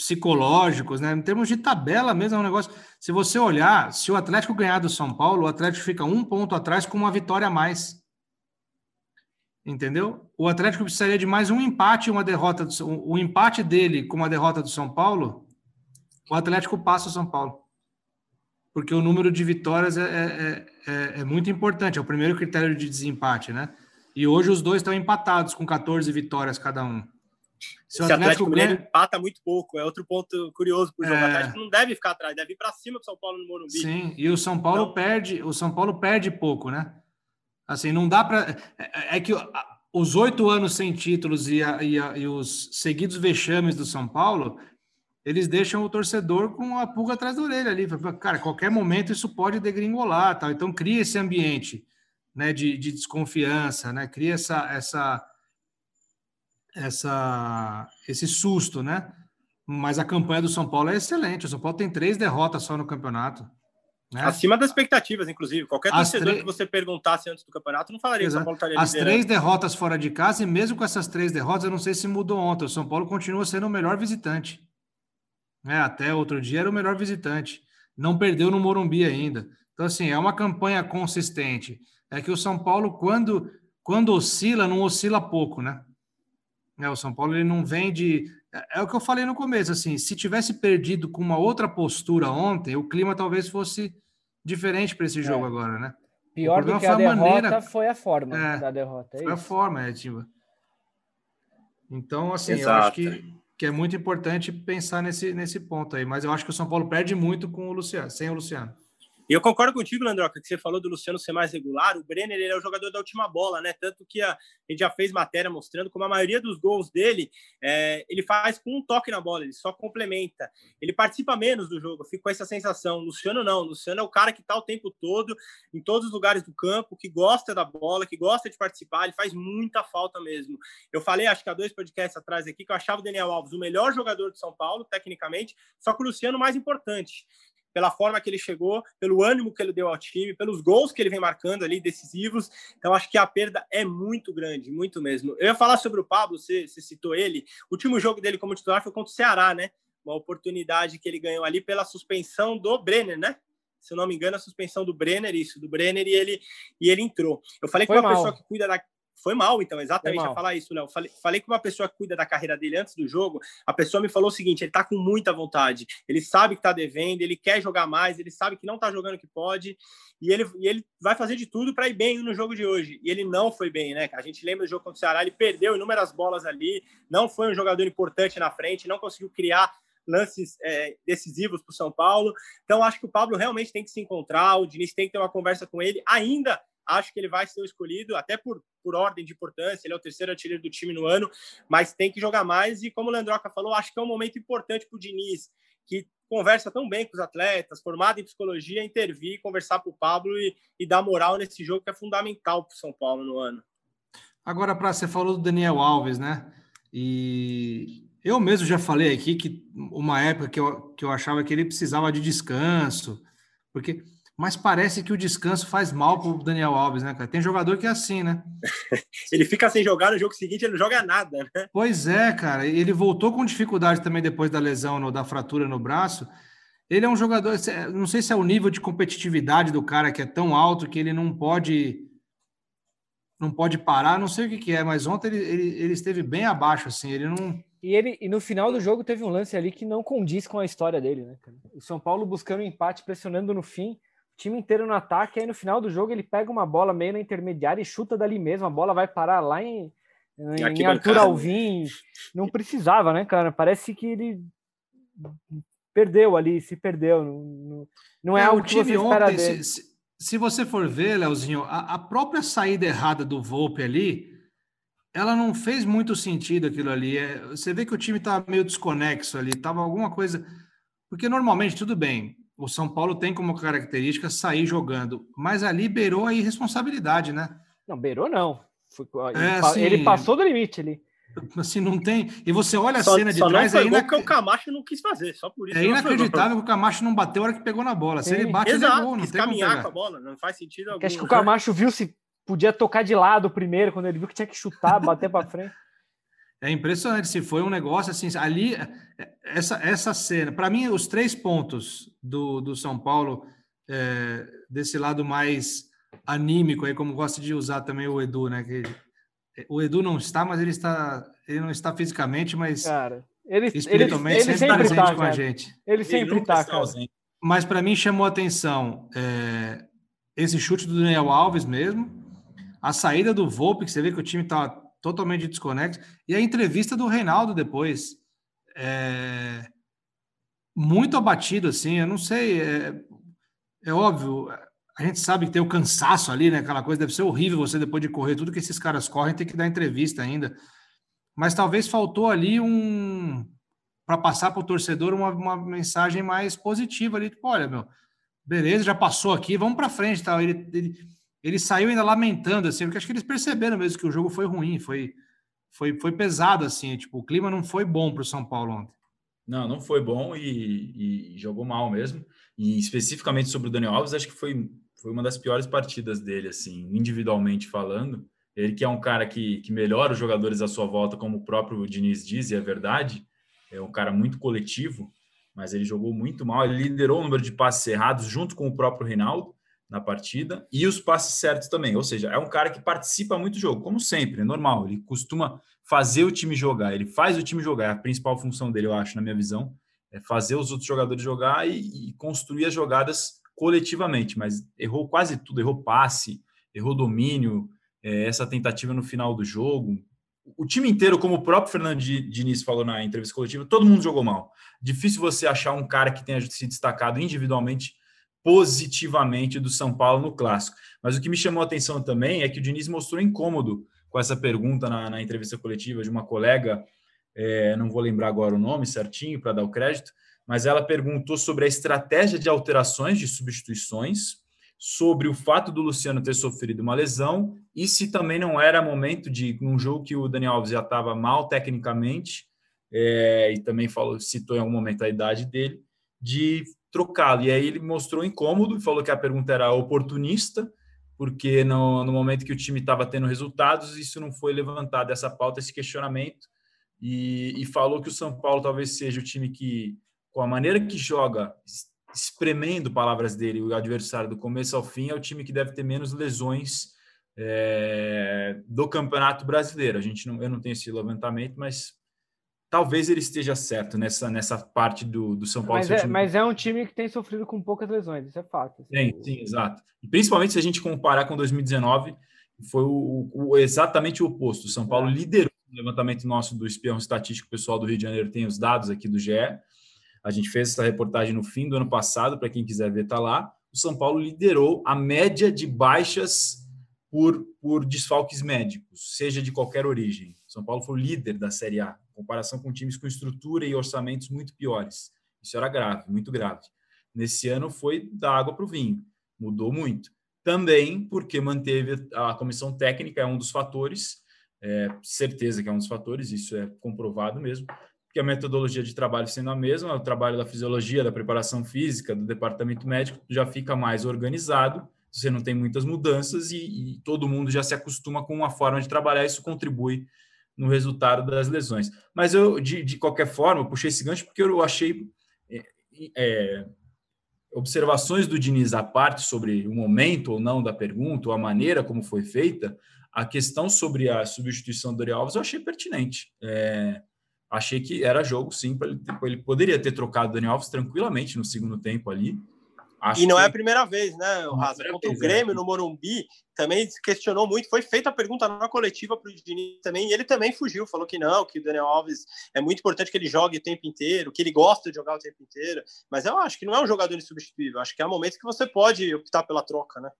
psicológicos, né? Em termos de tabela mesmo, é um negócio. Se você olhar, se o Atlético ganhar do São Paulo, o Atlético fica um ponto atrás com uma vitória a mais. Entendeu? O Atlético precisaria de mais um empate e uma derrota. Do, o empate dele com uma derrota do São Paulo, o Atlético passa o São Paulo. Porque o número de vitórias é, é, é, é muito importante, é o primeiro critério de desempate, né? E hoje os dois estão empatados com 14 vitórias cada um. Se o Atlético, Atlético Mineiro ganha... empata muito pouco, é outro ponto curioso para o jogo. É... O Atlético não deve ficar atrás, deve ir para cima do São Paulo no Morumbi. Sim, e o São Paulo então... perde, o São Paulo perde pouco, né? Assim, não dá para. É, é, que os oito anos sem títulos e, a, e, a, e, os seguidos vexames do São Paulo, eles deixam o torcedor com a pulga atrás da orelha ali. Cara, qualquer momento isso pode degringolar, tal. Então cria esse ambiente, né, de, de desconfiança, né? Cria essa, essa essa, esse susto, né? Mas a campanha do São Paulo é excelente. O São Paulo tem três derrotas só no campeonato. Né? Acima das expectativas, inclusive. Qualquer As torcedor que você perguntasse antes do campeonato não falaria Exato. que o São Paulo estaria As três derrotas fora de casa, e mesmo com essas três derrotas, eu não sei se mudou ontem. O São Paulo continua sendo o melhor visitante. É, até outro dia era o melhor visitante. Não perdeu no Morumbi ainda. Então, assim, é uma campanha consistente. É que o São Paulo, quando, quando oscila, não oscila pouco, né? É, o São Paulo ele não vem de. É, é, o que eu falei no começo, assim, se tivesse perdido com uma outra postura ontem, o clima talvez fosse diferente para esse jogo é. agora, né? Pior do que a, a derrota maneira... foi a forma é, da derrota. É foi isso. a forma, é, tipo. Então, assim, Exato. eu acho que, que é muito importante pensar nesse, nesse ponto aí. Mas eu acho que o São Paulo perde muito com o Luciano, sem o Luciano. E eu concordo contigo, Landroca, que você falou do Luciano ser mais regular. O Brenner ele é o jogador da última bola, né? Tanto que a, a gente já fez matéria mostrando como a maioria dos gols dele é, ele faz com um toque na bola, ele só complementa. Ele participa menos do jogo, fico com essa sensação. O Luciano não. O Luciano é o cara que está o tempo todo em todos os lugares do campo, que gosta da bola, que gosta de participar. Ele faz muita falta mesmo. Eu falei, acho que há dois podcasts atrás aqui, que eu achava o Daniel Alves o melhor jogador de São Paulo, tecnicamente, só que o Luciano mais importante pela forma que ele chegou, pelo ânimo que ele deu ao time, pelos gols que ele vem marcando ali decisivos. Então acho que a perda é muito grande, muito mesmo. Eu ia falar sobre o Pablo, você, você citou ele. O último jogo dele como titular foi contra o Ceará, né? Uma oportunidade que ele ganhou ali pela suspensão do Brenner, né? Se eu não me engano, a suspensão do Brenner, isso, do Brenner, e ele, e ele entrou. Eu falei que uma mal. pessoa que cuida da, foi mal, então, exatamente, a falar isso, Léo. Falei, falei com uma pessoa que cuida da carreira dele antes do jogo, a pessoa me falou o seguinte: ele tá com muita vontade, ele sabe que tá devendo, ele quer jogar mais, ele sabe que não tá jogando o que pode, e ele, e ele vai fazer de tudo para ir bem no jogo de hoje. E ele não foi bem, né? A gente lembra do jogo contra o Ceará, ele perdeu inúmeras bolas ali, não foi um jogador importante na frente, não conseguiu criar lances é, decisivos para o São Paulo. Então, acho que o Pablo realmente tem que se encontrar, o Diniz tem que ter uma conversa com ele, ainda Acho que ele vai ser o escolhido, até por, por ordem de importância. Ele é o terceiro artilheiro do time no ano, mas tem que jogar mais. E como o Leandroca falou, acho que é um momento importante para o Diniz, que conversa tão bem com os atletas, formado em psicologia, intervir, conversar com o Pablo e, e dar moral nesse jogo que é fundamental para o São Paulo no ano. Agora, para você falou do Daniel Alves, né? E eu mesmo já falei aqui que uma época que eu, que eu achava que ele precisava de descanso, porque mas parece que o descanso faz mal para o Daniel Alves, né, cara? Tem jogador que é assim, né? ele fica sem jogar no jogo seguinte, ele não joga nada, né? Pois é, cara. Ele voltou com dificuldade também depois da lesão, no, da fratura no braço. Ele é um jogador, não sei se é o nível de competitividade do cara que é tão alto que ele não pode não pode parar, não sei o que, que é, mas ontem ele, ele, ele esteve bem abaixo, assim, ele não. E ele e no final do jogo teve um lance ali que não condiz com a história dele, né? O São Paulo buscando um empate, pressionando no fim time inteiro no ataque, aí no final do jogo ele pega uma bola meio na intermediária e chuta dali mesmo, a bola vai parar lá em, em, em Arthur Alvim, não precisava, né, cara? Parece que ele perdeu ali, se perdeu, não, não é, é algo que você espera ontem, dele. Se, se, você for ver, Leozinho, a, a própria saída errada do Volpe ali, ela não fez muito sentido aquilo ali. É, você vê que o time estava meio desconexo ali, tava alguma coisa. Porque normalmente, tudo bem, o São Paulo tem como característica sair jogando, mas ali beirou a irresponsabilidade, né? Não, beirou não. Foi, é, assim, ele passou do limite ali. Assim, não tem. E você olha a só, cena de trás. Não foi é que o Camacho não quis fazer, só por isso. É inacreditável que o Camacho não bateu a hora que pegou na bola. Se ele bate, Exato, ele gol, não tem caminhar com a bola, não faz sentido algum. Acho que o Camacho viu se podia tocar de lado primeiro, quando ele viu que tinha que chutar, bater para frente. É impressionante, se foi um negócio assim, ali, essa, essa cena, para mim, os três pontos do, do São Paulo, é, desse lado mais anímico, aí, como gosta de usar também o Edu, né? Que, o Edu não está, mas ele está, ele não está fisicamente, mas cara, ele, espiritualmente ele, ele sempre, sempre tá, com a gente. Ele sempre está, cara. Mas para mim chamou a atenção é, esse chute do Daniel Alves mesmo, a saída do Volpe, que você vê que o time está totalmente desconexo. E a entrevista do Reinaldo depois. É... Muito abatido, assim, eu não sei. É, é óbvio, a gente sabe que tem o cansaço ali, né? Aquela coisa deve ser horrível você, depois de correr tudo que esses caras correm, ter que dar entrevista ainda. Mas talvez faltou ali um. para passar para o torcedor uma, uma mensagem mais positiva ali. Tipo, olha, meu, beleza, já passou aqui, vamos para frente. Tal. Ele, ele, ele saiu ainda lamentando, assim, porque acho que eles perceberam mesmo que o jogo foi ruim, foi, foi, foi pesado, assim, tipo, o clima não foi bom para o São Paulo ontem. Não, não foi bom e, e, jogou mal mesmo. E especificamente sobre o Daniel Alves, acho que foi, foi uma das piores partidas dele, assim, individualmente falando. Ele que é um cara que, que melhora os jogadores à sua volta, como o próprio Diniz diz, e é verdade, é um cara muito coletivo, mas ele jogou muito mal. Ele liderou o número de passes errados junto com o próprio Reinaldo na partida e os passes certos também. Ou seja, é um cara que participa muito do jogo, como sempre, é normal. Ele costuma fazer o time jogar, ele faz o time jogar. É a principal função dele, eu acho, na minha visão, é fazer os outros jogadores jogar e, e construir as jogadas coletivamente. Mas errou quase tudo, errou passe, errou domínio, é, essa tentativa no final do jogo. o time inteiro, como o próprio Fernando Diniz falou na entrevista coletiva, todo mundo jogou mal. Difícil você achar um cara que tenha se destacado individualmente positivamente do São Paulo no clássico. Mas o que me chamou a atenção também é que o Diniz mostrou incômodo com essa pergunta na, na entrevista coletiva de uma colega, é, não vou lembrar agora o nome certinho para dar o crédito, mas ela perguntou sobre a estratégia de alterações de substituições sobre o fato do Luciano ter sofrido uma lesão e se também não era momento de, num jogo que o Daniel Alves já estava mal tecnicamente, é, e também falou, citou em algum momento a idade dele, de trocá-lo. E aí ele mostrou incômodo e falou que a pergunta era oportunista, porque no, no momento que o time estava tendo resultados, isso não foi levantado, essa pauta, esse questionamento, e, e falou que o São Paulo talvez seja o time que, com a maneira que joga, espremendo palavras dele, o adversário do começo ao fim, é o time que deve ter menos lesões é, do Campeonato Brasileiro. A gente não, eu não tenho esse levantamento, mas talvez ele esteja certo nessa, nessa parte do, do São Paulo. Mas é, mas é, um time que tem sofrido com poucas lesões, isso é fato. Assim. Sim, sim, exato. E principalmente se a gente comparar com 2019, foi o, o exatamente o oposto. O São Paulo é. liderou o levantamento nosso do espião estatístico pessoal do Rio de Janeiro, tem os dados aqui do GE a gente fez essa reportagem no fim do ano passado, para quem quiser ver, está lá. O São Paulo liderou a média de baixas por, por desfalques médicos, seja de qualquer origem. O São Paulo foi o líder da Série A, comparação com times com estrutura e orçamentos muito piores. Isso era grave, muito grave. Nesse ano foi da água para o vinho, mudou muito. Também porque manteve a comissão técnica, é um dos fatores, é, certeza que é um dos fatores, isso é comprovado mesmo, que a metodologia de trabalho sendo a mesma, o trabalho da fisiologia, da preparação física, do departamento médico já fica mais organizado, você não tem muitas mudanças e, e, todo mundo já se acostuma com uma forma de trabalhar, isso contribui no resultado das lesões. Mas eu, de, de qualquer forma, puxei esse gancho porque eu achei é, é, observações do Diniz à parte sobre o momento ou não da pergunta, ou a maneira como foi feita, a questão sobre a substituição do Dorival Alves eu achei pertinente. É, achei que era jogo sim ele, ele poderia ter trocado o Daniel Alves tranquilamente no segundo tempo ali. Acho e não que... é a primeira vez, né, Raza? Contra o Grêmio, é. no Morumbi, também questionou muito. Foi feita a pergunta na coletiva para o Diniz também, e ele também fugiu, falou que não, que o Daniel Alves é muito importante que ele jogue o tempo inteiro, que ele gosta de jogar o tempo inteiro. Mas eu acho que não é um jogador insubstituível. Acho que há momentos que você pode optar pela troca, né?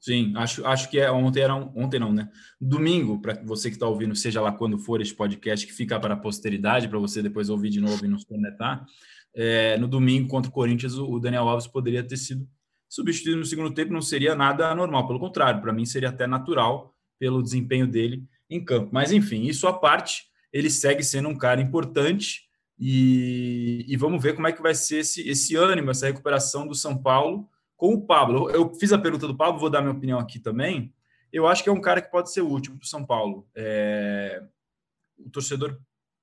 Sim, acho, acho que é ontem era ontem não, né? Domingo, para você que está ouvindo, seja lá quando for este podcast que fica para a posteridade, para você depois ouvir de novo e nos conectar. É, no domingo contra o Corinthians, o Daniel Alves poderia ter sido substituído no segundo tempo, não seria nada normal, pelo contrário, para mim seria até natural pelo desempenho dele em campo. Mas enfim, isso à parte, ele segue sendo um cara importante e, e vamos ver como é que vai ser esse, esse ânimo, essa recuperação do São Paulo com o Pablo. Eu fiz a pergunta do Pablo, vou dar minha opinião aqui também. Eu acho que é um cara que pode ser útil para o São Paulo. É... O torcedor,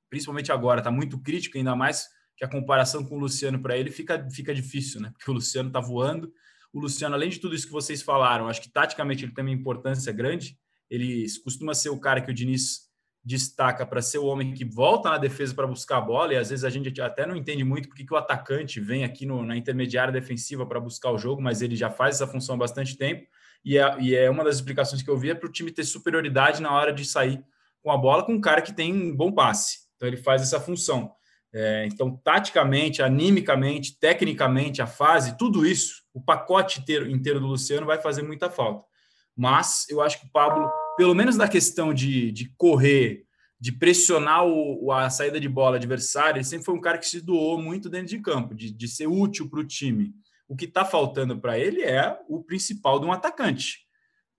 principalmente agora, está muito crítico, ainda mais que a comparação com o Luciano para ele fica, fica difícil, né? Porque o Luciano está voando. O Luciano, além de tudo isso que vocês falaram, acho que taticamente ele tem uma importância grande. Ele costuma ser o cara que o Diniz destaca para ser o homem que volta na defesa para buscar a bola, e às vezes a gente até não entende muito porque que o atacante vem aqui no, na intermediária defensiva para buscar o jogo, mas ele já faz essa função há bastante tempo, e é, e é uma das explicações que eu vi é para o time ter superioridade na hora de sair com a bola com um cara que tem um bom passe. Então ele faz essa função. É, então, taticamente, animicamente, tecnicamente, a fase, tudo isso, o pacote inteiro, inteiro do Luciano vai fazer muita falta. Mas eu acho que o Pablo pelo menos na questão de, de correr, de pressionar o, a saída de bola adversária, ele sempre foi um cara que se doou muito dentro de campo, de, de ser útil para o time. O que está faltando para ele é o principal de um atacante.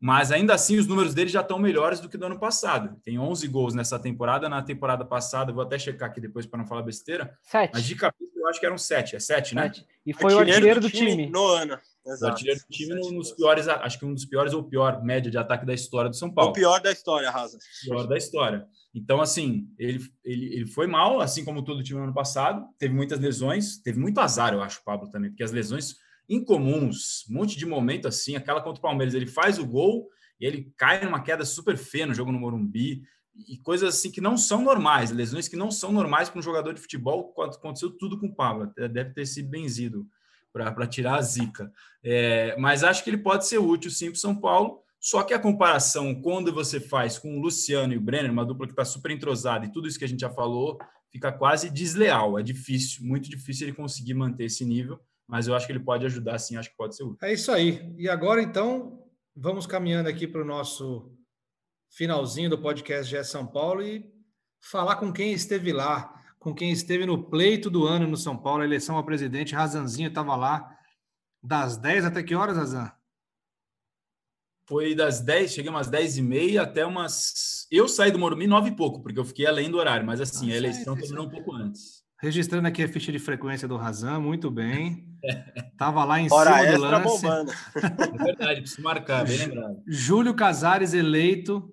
Mas ainda assim, os números dele já estão melhores do que do ano passado. Tem 11 gols nessa temporada. Na temporada passada, vou até checar aqui depois para não falar besteira. Sete. Mas de cabeça eu acho que eram sete. É sete, né? Sete. E foi artilheiro o artilheiro do time. No ano. Exato. O artilheiro do time nos piores, acho que um dos piores ou pior média de ataque da história do São Paulo. O pior da história, Raza. O pior da história. Então, assim, ele, ele, ele foi mal, assim como todo o time no ano passado. Teve muitas lesões, teve muito azar, eu acho, Pablo, também, porque as lesões incomuns, um monte de momento assim, aquela contra o Palmeiras, ele faz o gol e ele cai numa queda super feia no jogo no Morumbi e coisas assim que não são normais, lesões que não são normais para um jogador de futebol. Aconteceu tudo com o Pablo, deve ter sido benzido para tirar a zica. É, mas acho que ele pode ser útil sim para São Paulo. Só que a comparação, quando você faz com o Luciano e o Brenner, uma dupla que está super entrosada e tudo isso que a gente já falou, fica quase desleal. É difícil, muito difícil ele conseguir manter esse nível, mas eu acho que ele pode ajudar sim, acho que pode ser útil. É isso aí. E agora, então, vamos caminhando aqui para o nosso finalzinho do podcast GE São Paulo e falar com quem esteve lá, com quem esteve no pleito do ano no São Paulo, a eleição ao presidente. Razanzinho estava lá das 10 até que horas, Razan? Foi das 10, cheguei umas 10 e meia até umas. Eu saí do Morumbi 9 e pouco, porque eu fiquei além do horário, mas assim, ah, a eleição terminou um pouco antes. Registrando aqui a ficha de frequência do Razan, muito bem. Tava lá em Hora cima do lance. Bombando. É verdade, preciso marcar, bem lembrado. Júlio Casares eleito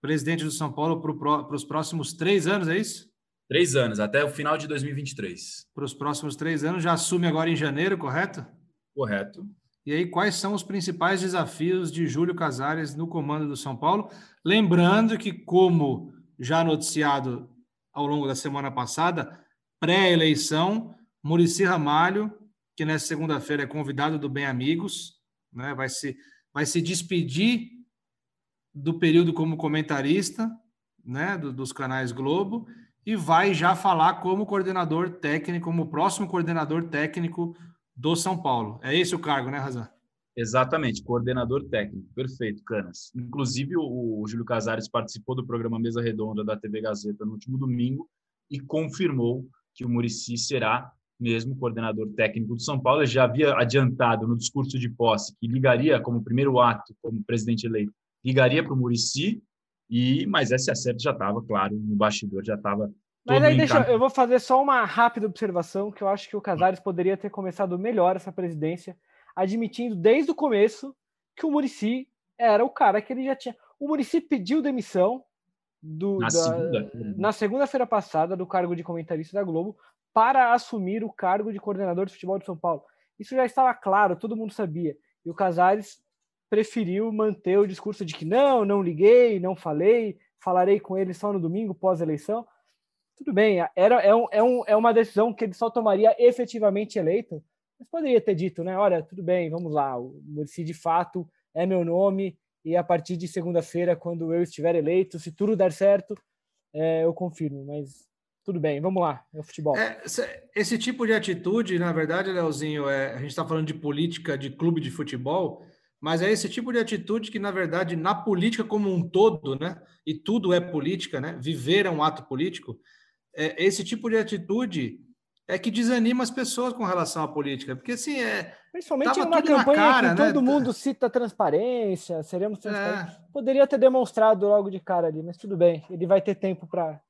presidente do São Paulo para os próximos três anos, é isso? Três anos, até o final de 2023. Para os próximos três anos, já assume agora em janeiro, correto? Correto. E aí, quais são os principais desafios de Júlio Casares no comando do São Paulo? Lembrando que, como já noticiado ao longo da semana passada, pré-eleição, Murici Ramalho, que nessa segunda-feira é convidado do Bem Amigos, né, vai, se, vai se despedir do período como comentarista né, do, dos canais Globo e vai já falar como coordenador técnico, como próximo coordenador técnico do São Paulo. É esse o cargo, né, Razan? Exatamente, coordenador técnico. Perfeito, Canas. Inclusive, o, o Júlio Casares participou do programa Mesa Redonda da TV Gazeta no último domingo e confirmou que o Murici será mesmo coordenador técnico do São Paulo. Ele já havia adiantado no discurso de posse que ligaria como primeiro ato, como presidente eleito, ligaria para o Murici, e, mas esse acerto já estava, claro, no bastidor já estava mas aí deixa, eu vou fazer só uma rápida observação, que eu acho que o Casares poderia ter começado melhor essa presidência, admitindo desde o começo que o Murici era o cara que ele já tinha. O Murici pediu demissão do, na, da, segunda. na segunda-feira passada do cargo de comentarista da Globo para assumir o cargo de coordenador de futebol de São Paulo. Isso já estava claro, todo mundo sabia. E o Casares preferiu manter o discurso de que não, não liguei, não falei, falarei com ele só no domingo pós-eleição tudo bem, era, é, um, é, um, é uma decisão que ele só tomaria efetivamente eleito, mas poderia ter dito, né? Olha, tudo bem, vamos lá, o Murici de fato é meu nome, e a partir de segunda-feira, quando eu estiver eleito, se tudo der certo, é, eu confirmo, mas tudo bem, vamos lá, é o futebol. É, esse tipo de atitude, na verdade, Leozinho, é, a gente está falando de política de clube de futebol, mas é esse tipo de atitude que, na verdade, na política como um todo, né? E tudo é política, né? Viver é um ato político é, esse tipo de atitude é que desanima as pessoas com relação à política, porque assim é principalmente uma campanha cara, que né? todo mundo cita transparência, seremos é. transparentes. É. Poderia ter demonstrado logo de cara ali, mas tudo bem, ele vai ter tempo para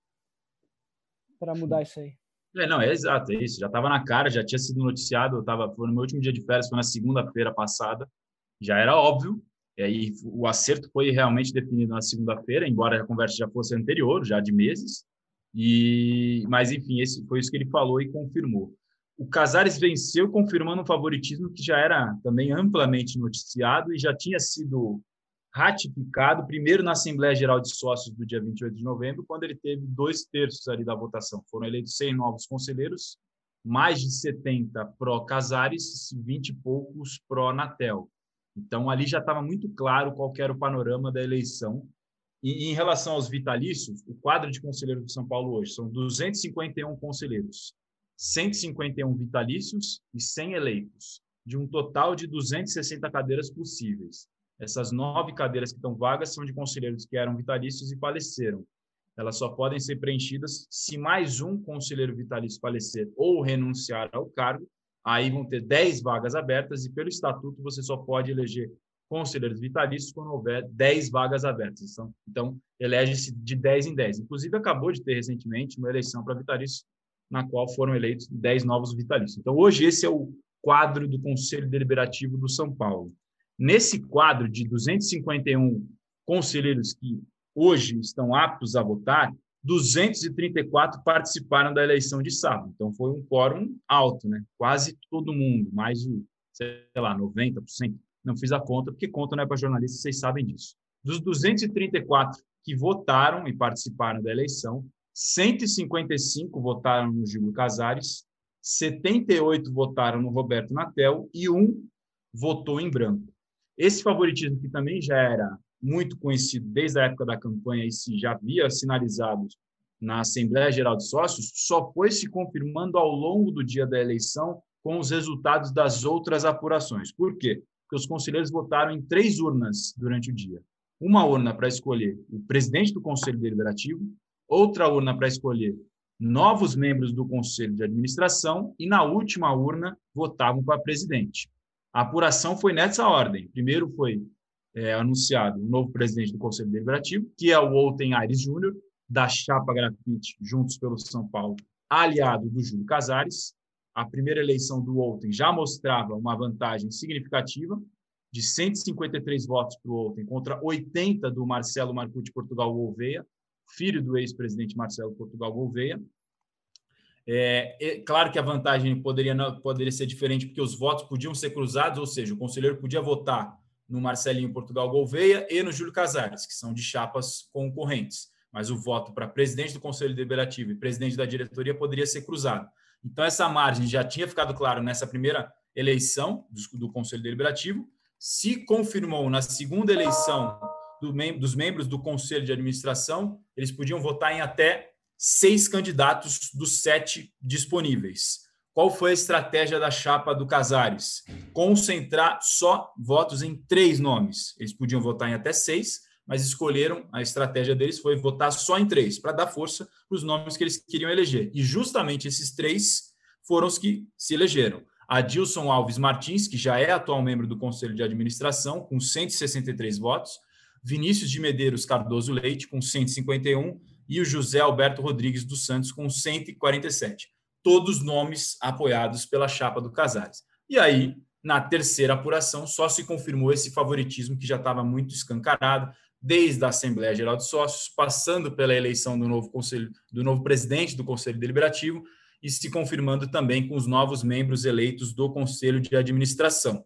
para mudar isso aí. É, não, é exato, é isso. Já estava na cara, já tinha sido noticiado. Eu tava, foi no meu último dia de férias, foi na segunda-feira passada. Já era óbvio. E aí o acerto foi realmente definido na segunda-feira, embora a conversa já fosse anterior, já de meses. E, mas enfim, esse foi isso que ele falou e confirmou. O Casares venceu confirmando um favoritismo que já era também amplamente noticiado e já tinha sido ratificado primeiro na Assembleia Geral de Sócios do dia 28 de novembro, quando ele teve dois terços ali da votação. Foram eleitos 100 novos conselheiros, mais de 70 pró-Casares, 20 e poucos pró-Natel. Então, ali já estava muito claro qual era o panorama da eleição e em relação aos vitalícios, o quadro de conselheiros de São Paulo hoje são 251 conselheiros, 151 vitalícios e 100 eleitos, de um total de 260 cadeiras possíveis. Essas nove cadeiras que estão vagas são de conselheiros que eram vitalícios e faleceram. Elas só podem ser preenchidas se mais um conselheiro vitalício falecer ou renunciar ao cargo. Aí vão ter 10 vagas abertas e, pelo estatuto, você só pode eleger conselheiros vitalícios quando houver 10 vagas abertas. Então, então elege-se de 10 em 10. Inclusive, acabou de ter recentemente uma eleição para vitalícios, na qual foram eleitos 10 novos vitalícios. Então, hoje, esse é o quadro do Conselho Deliberativo do São Paulo. Nesse quadro de 251 conselheiros que hoje estão aptos a votar, 234 participaram da eleição de sábado. Então, foi um quórum alto, né? quase todo mundo, mais de, sei lá, 90%. Não fiz a conta, porque conta não é para jornalistas, vocês sabem disso. Dos 234 que votaram e participaram da eleição, 155 votaram no Gil Casares, 78 votaram no Roberto Natel e um votou em branco. Esse favoritismo, que também já era muito conhecido desde a época da campanha e se já havia sinalizado na Assembleia Geral de Sócios, só foi se confirmando ao longo do dia da eleição com os resultados das outras apurações. Por quê? Porque os conselheiros votaram em três urnas durante o dia. Uma urna para escolher o presidente do Conselho Deliberativo, outra urna para escolher novos membros do Conselho de Administração e, na última urna, votavam para presidente. A apuração foi nessa ordem. Primeiro foi é, anunciado o novo presidente do Conselho Deliberativo, que é o Olten Aires Júnior, da chapa Grafite Juntos pelo São Paulo, aliado do Júlio Casares. A primeira eleição do Olten já mostrava uma vantagem significativa, de 153 votos para o Olten contra 80 do Marcelo Marcucci Portugal Gouveia, filho do ex-presidente Marcelo Portugal Gouveia. É, é, claro que a vantagem poderia, poderia ser diferente, porque os votos podiam ser cruzados, ou seja, o conselheiro podia votar no Marcelinho Portugal Gouveia e no Júlio Casares, que são de chapas concorrentes. Mas o voto para presidente do Conselho Deliberativo e presidente da diretoria poderia ser cruzado. Então, essa margem já tinha ficado claro nessa primeira eleição do, do Conselho Deliberativo, se confirmou na segunda eleição do mem dos membros do Conselho de Administração, eles podiam votar em até seis candidatos dos sete disponíveis. Qual foi a estratégia da chapa do Casares? Concentrar só votos em três nomes. Eles podiam votar em até seis, mas escolheram, a estratégia deles foi votar só em três, para dar força para os nomes que eles queriam eleger. E justamente esses três foram os que se elegeram. Adilson Alves Martins, que já é atual membro do Conselho de Administração, com 163 votos, Vinícius de Medeiros Cardoso Leite, com 151, e o José Alberto Rodrigues dos Santos, com 147. Todos nomes apoiados pela chapa do Casares. E aí, na terceira apuração, só se confirmou esse favoritismo que já estava muito escancarado, desde a Assembleia Geral de Sócios, passando pela eleição do novo conselho, do novo presidente do Conselho Deliberativo e se confirmando também com os novos membros eleitos do Conselho de Administração.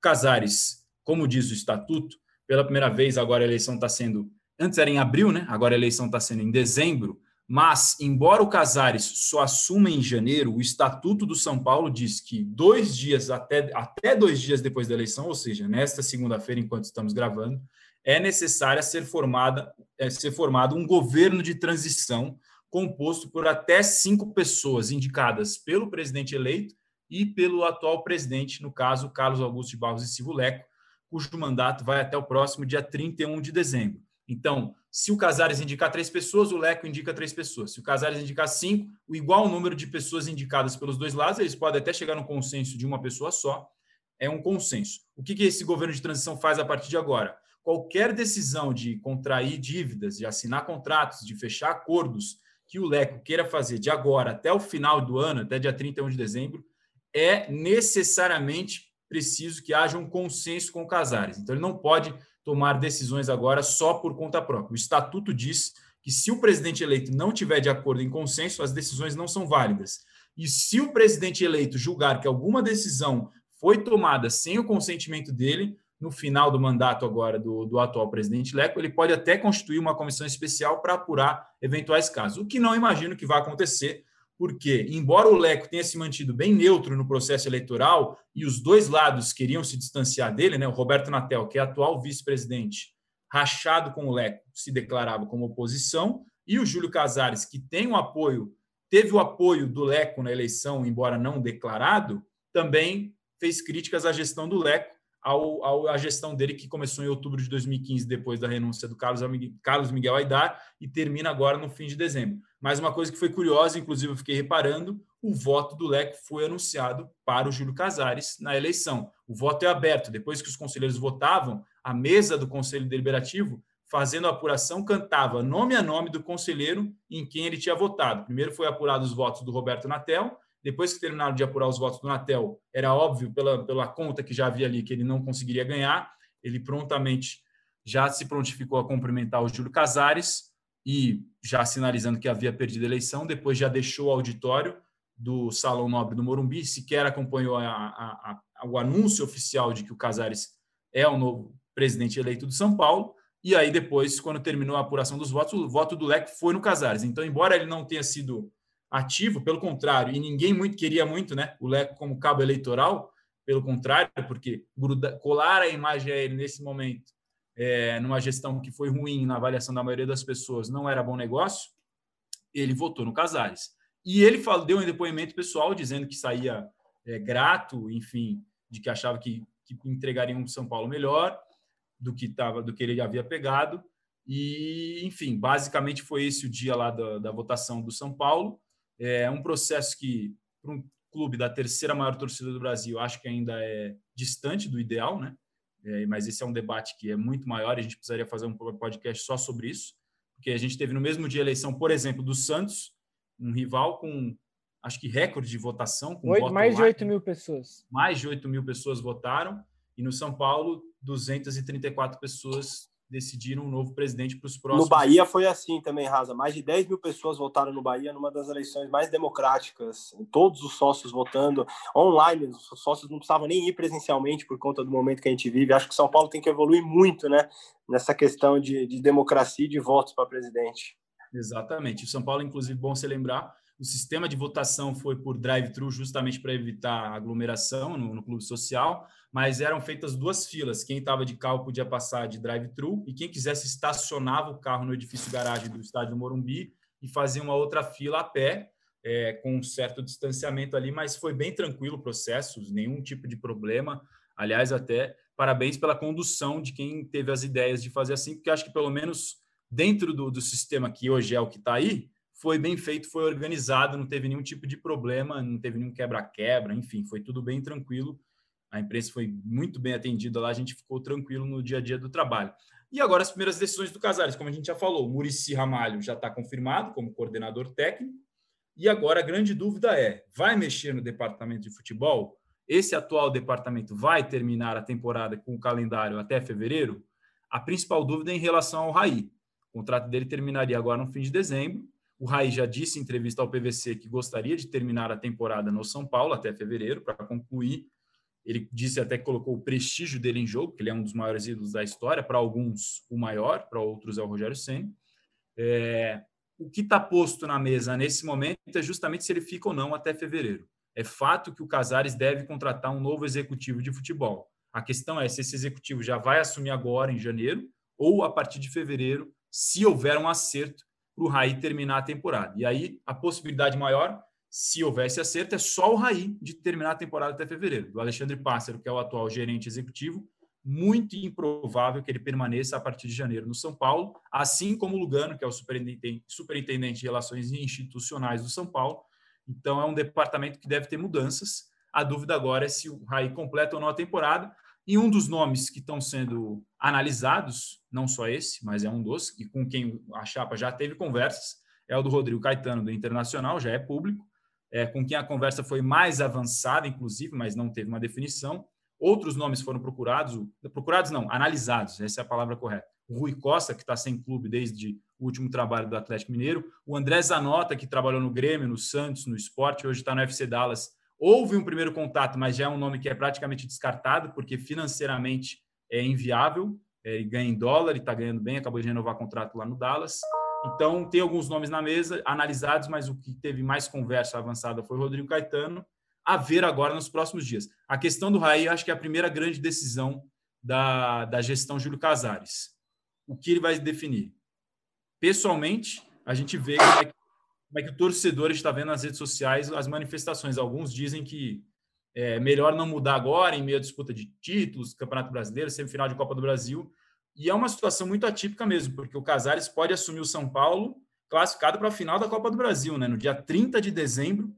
Casares, como diz o estatuto, pela primeira vez, agora a eleição está sendo. Antes era em abril, né? Agora a eleição está sendo em dezembro. Mas, embora o Casares só assuma em janeiro, o Estatuto do São Paulo diz que dois dias, até, até dois dias depois da eleição, ou seja, nesta segunda-feira, enquanto estamos gravando, é necessário ser, formada, é, ser formado um governo de transição composto por até cinco pessoas indicadas pelo presidente eleito e pelo atual presidente, no caso, Carlos Augusto de Barros e Silvio Leco, cujo mandato vai até o próximo dia 31 de dezembro. Então, se o Casares indicar três pessoas, o Leco indica três pessoas. Se o Casares indicar cinco, o igual número de pessoas indicadas pelos dois lados, eles podem até chegar no consenso de uma pessoa só. É um consenso. O que esse governo de transição faz a partir de agora? Qualquer decisão de contrair dívidas, de assinar contratos, de fechar acordos que o Leco queira fazer de agora até o final do ano, até dia 31 de dezembro, é necessariamente preciso que haja um consenso com o Casares. Então, ele não pode tomar decisões agora só por conta própria. O estatuto diz que se o presidente eleito não tiver de acordo em consenso, as decisões não são válidas. E se o presidente eleito julgar que alguma decisão foi tomada sem o consentimento dele, no final do mandato agora do, do atual presidente Leco, ele pode até constituir uma comissão especial para apurar eventuais casos, o que não imagino que vai acontecer, porque, embora o Leco tenha se mantido bem neutro no processo eleitoral e os dois lados queriam se distanciar dele, né, o Roberto Natel, que é atual vice-presidente, rachado com o Leco, se declarava como oposição, e o Júlio Casares, que tem o apoio, teve o apoio do Leco na eleição, embora não declarado, também fez críticas à gestão do Leco ao, ao, à gestão dele, que começou em outubro de 2015, depois da renúncia do Carlos, Carlos Miguel Aidar, e termina agora no fim de dezembro. Mas uma coisa que foi curiosa, inclusive eu fiquei reparando, o voto do Leco foi anunciado para o Júlio Casares na eleição. O voto é aberto. Depois que os conselheiros votavam, a mesa do Conselho Deliberativo, fazendo a apuração, cantava nome a nome do conselheiro em quem ele tinha votado. Primeiro foi apurado os votos do Roberto Natel, depois que terminaram de apurar os votos do Natel, era óbvio pela, pela conta que já havia ali que ele não conseguiria ganhar. Ele prontamente já se prontificou a cumprimentar o Júlio Casares e já sinalizando que havia perdido a eleição. Depois já deixou o auditório do Salão Nobre do Morumbi, sequer acompanhou a, a, a, o anúncio oficial de que o Casares é o novo presidente eleito do São Paulo. E aí, depois, quando terminou a apuração dos votos, o voto do Leque foi no Casares. Então, embora ele não tenha sido ativo, pelo contrário, e ninguém muito queria muito, né? O Leco como cabo eleitoral, pelo contrário, porque gruda, colar a imagem a ele nesse momento, é, numa gestão que foi ruim na avaliação da maioria das pessoas, não era bom negócio, ele votou no Casares. E ele falou, deu um depoimento pessoal dizendo que saía é, grato, enfim, de que achava que, que entregaria um São Paulo melhor do que tava, do que ele havia pegado. E, enfim, basicamente foi esse o dia lá da, da votação do São Paulo. É um processo que, para um clube da terceira maior torcida do Brasil, acho que ainda é distante do ideal, né? É, mas esse é um debate que é muito maior, a gente precisaria fazer um podcast só sobre isso, porque a gente teve no mesmo dia a eleição, por exemplo, do Santos, um rival com, acho que recorde de votação. Com 8, mais de 8 mil pessoas. Mais de 8 mil pessoas votaram, e no São Paulo, 234 pessoas decidiram um novo presidente para os próximos. No Bahia foi assim também, Raza. Mais de 10 mil pessoas votaram no Bahia numa das eleições mais democráticas. Todos os sócios votando online. Os sócios não precisavam nem ir presencialmente por conta do momento que a gente vive. Acho que São Paulo tem que evoluir muito, né? Nessa questão de, de democracia e de votos para presidente. Exatamente. O São Paulo, inclusive, bom se lembrar, o sistema de votação foi por drive-thru justamente para evitar aglomeração no, no, clube social, mas eram feitas duas filas. Quem estava de carro podia passar de drive-thru e quem quisesse estacionava o carro no edifício garagem do estádio Morumbi e fazia uma outra fila a pé, é, com um certo distanciamento ali, mas foi bem tranquilo o processo, nenhum tipo de problema. Aliás, até parabéns pela condução de quem teve as ideias de fazer assim, porque acho que pelo menos dentro do, do sistema que hoje é o que está aí, foi bem feito, foi organizado, não teve nenhum tipo de problema, não teve nenhum quebra-quebra, enfim, foi tudo bem tranquilo. A imprensa foi muito bem atendida lá, a gente ficou tranquilo no dia a dia do trabalho. E agora as primeiras decisões do Casares, como a gente já falou, Murici Ramalho já está confirmado como coordenador técnico. E agora a grande dúvida é: vai mexer no departamento de futebol? Esse atual departamento vai terminar a temporada com o calendário até fevereiro? A principal dúvida é em relação ao Raí. O contrato dele terminaria agora no fim de dezembro o Raí já disse em entrevista ao PVC que gostaria de terminar a temporada no São Paulo até fevereiro para concluir. Ele disse até que colocou o prestígio dele em jogo, que ele é um dos maiores ídolos da história. Para alguns, o maior, para outros é o Rogério Senna. É, o que está posto na mesa nesse momento é justamente se ele fica ou não até fevereiro. É fato que o Casares deve contratar um novo executivo de futebol. A questão é se esse executivo já vai assumir agora, em janeiro, ou a partir de fevereiro, se houver um acerto para o Raí terminar a temporada. E aí, a possibilidade maior, se houvesse acerto, é só o Raí de terminar a temporada até fevereiro. Do Alexandre Pássaro, que é o atual gerente executivo, muito improvável que ele permaneça a partir de janeiro no São Paulo, assim como o Lugano, que é o superintendente, superintendente de Relações Institucionais do São Paulo. Então, é um departamento que deve ter mudanças. A dúvida agora é se o Raí completa ou não a temporada. E um dos nomes que estão sendo analisados, não só esse, mas é um dos, e com quem a chapa já teve conversas, é o do Rodrigo Caetano, do Internacional, já é público, é, com quem a conversa foi mais avançada, inclusive, mas não teve uma definição. Outros nomes foram procurados, procurados não, analisados, essa é a palavra correta. O Rui Costa, que está sem clube desde o último trabalho do Atlético Mineiro, o André Zanota, que trabalhou no Grêmio, no Santos, no Esporte, hoje está no FC Dallas Houve um primeiro contato, mas já é um nome que é praticamente descartado, porque financeiramente é inviável. É, ele ganha em dólar e está ganhando bem, acabou de renovar contrato lá no Dallas. Então, tem alguns nomes na mesa analisados, mas o que teve mais conversa avançada foi o Rodrigo Caetano. A ver agora nos próximos dias. A questão do Raí, acho que é a primeira grande decisão da, da gestão Júlio Casares. O que ele vai definir? Pessoalmente, a gente vê como é que como é que o torcedor está vendo nas redes sociais as manifestações. Alguns dizem que é melhor não mudar agora, em meio à disputa de títulos, Campeonato Brasileiro, semifinal de Copa do Brasil. E é uma situação muito atípica mesmo, porque o Casares pode assumir o São Paulo classificado para a final da Copa do Brasil, né? no dia 30 de dezembro,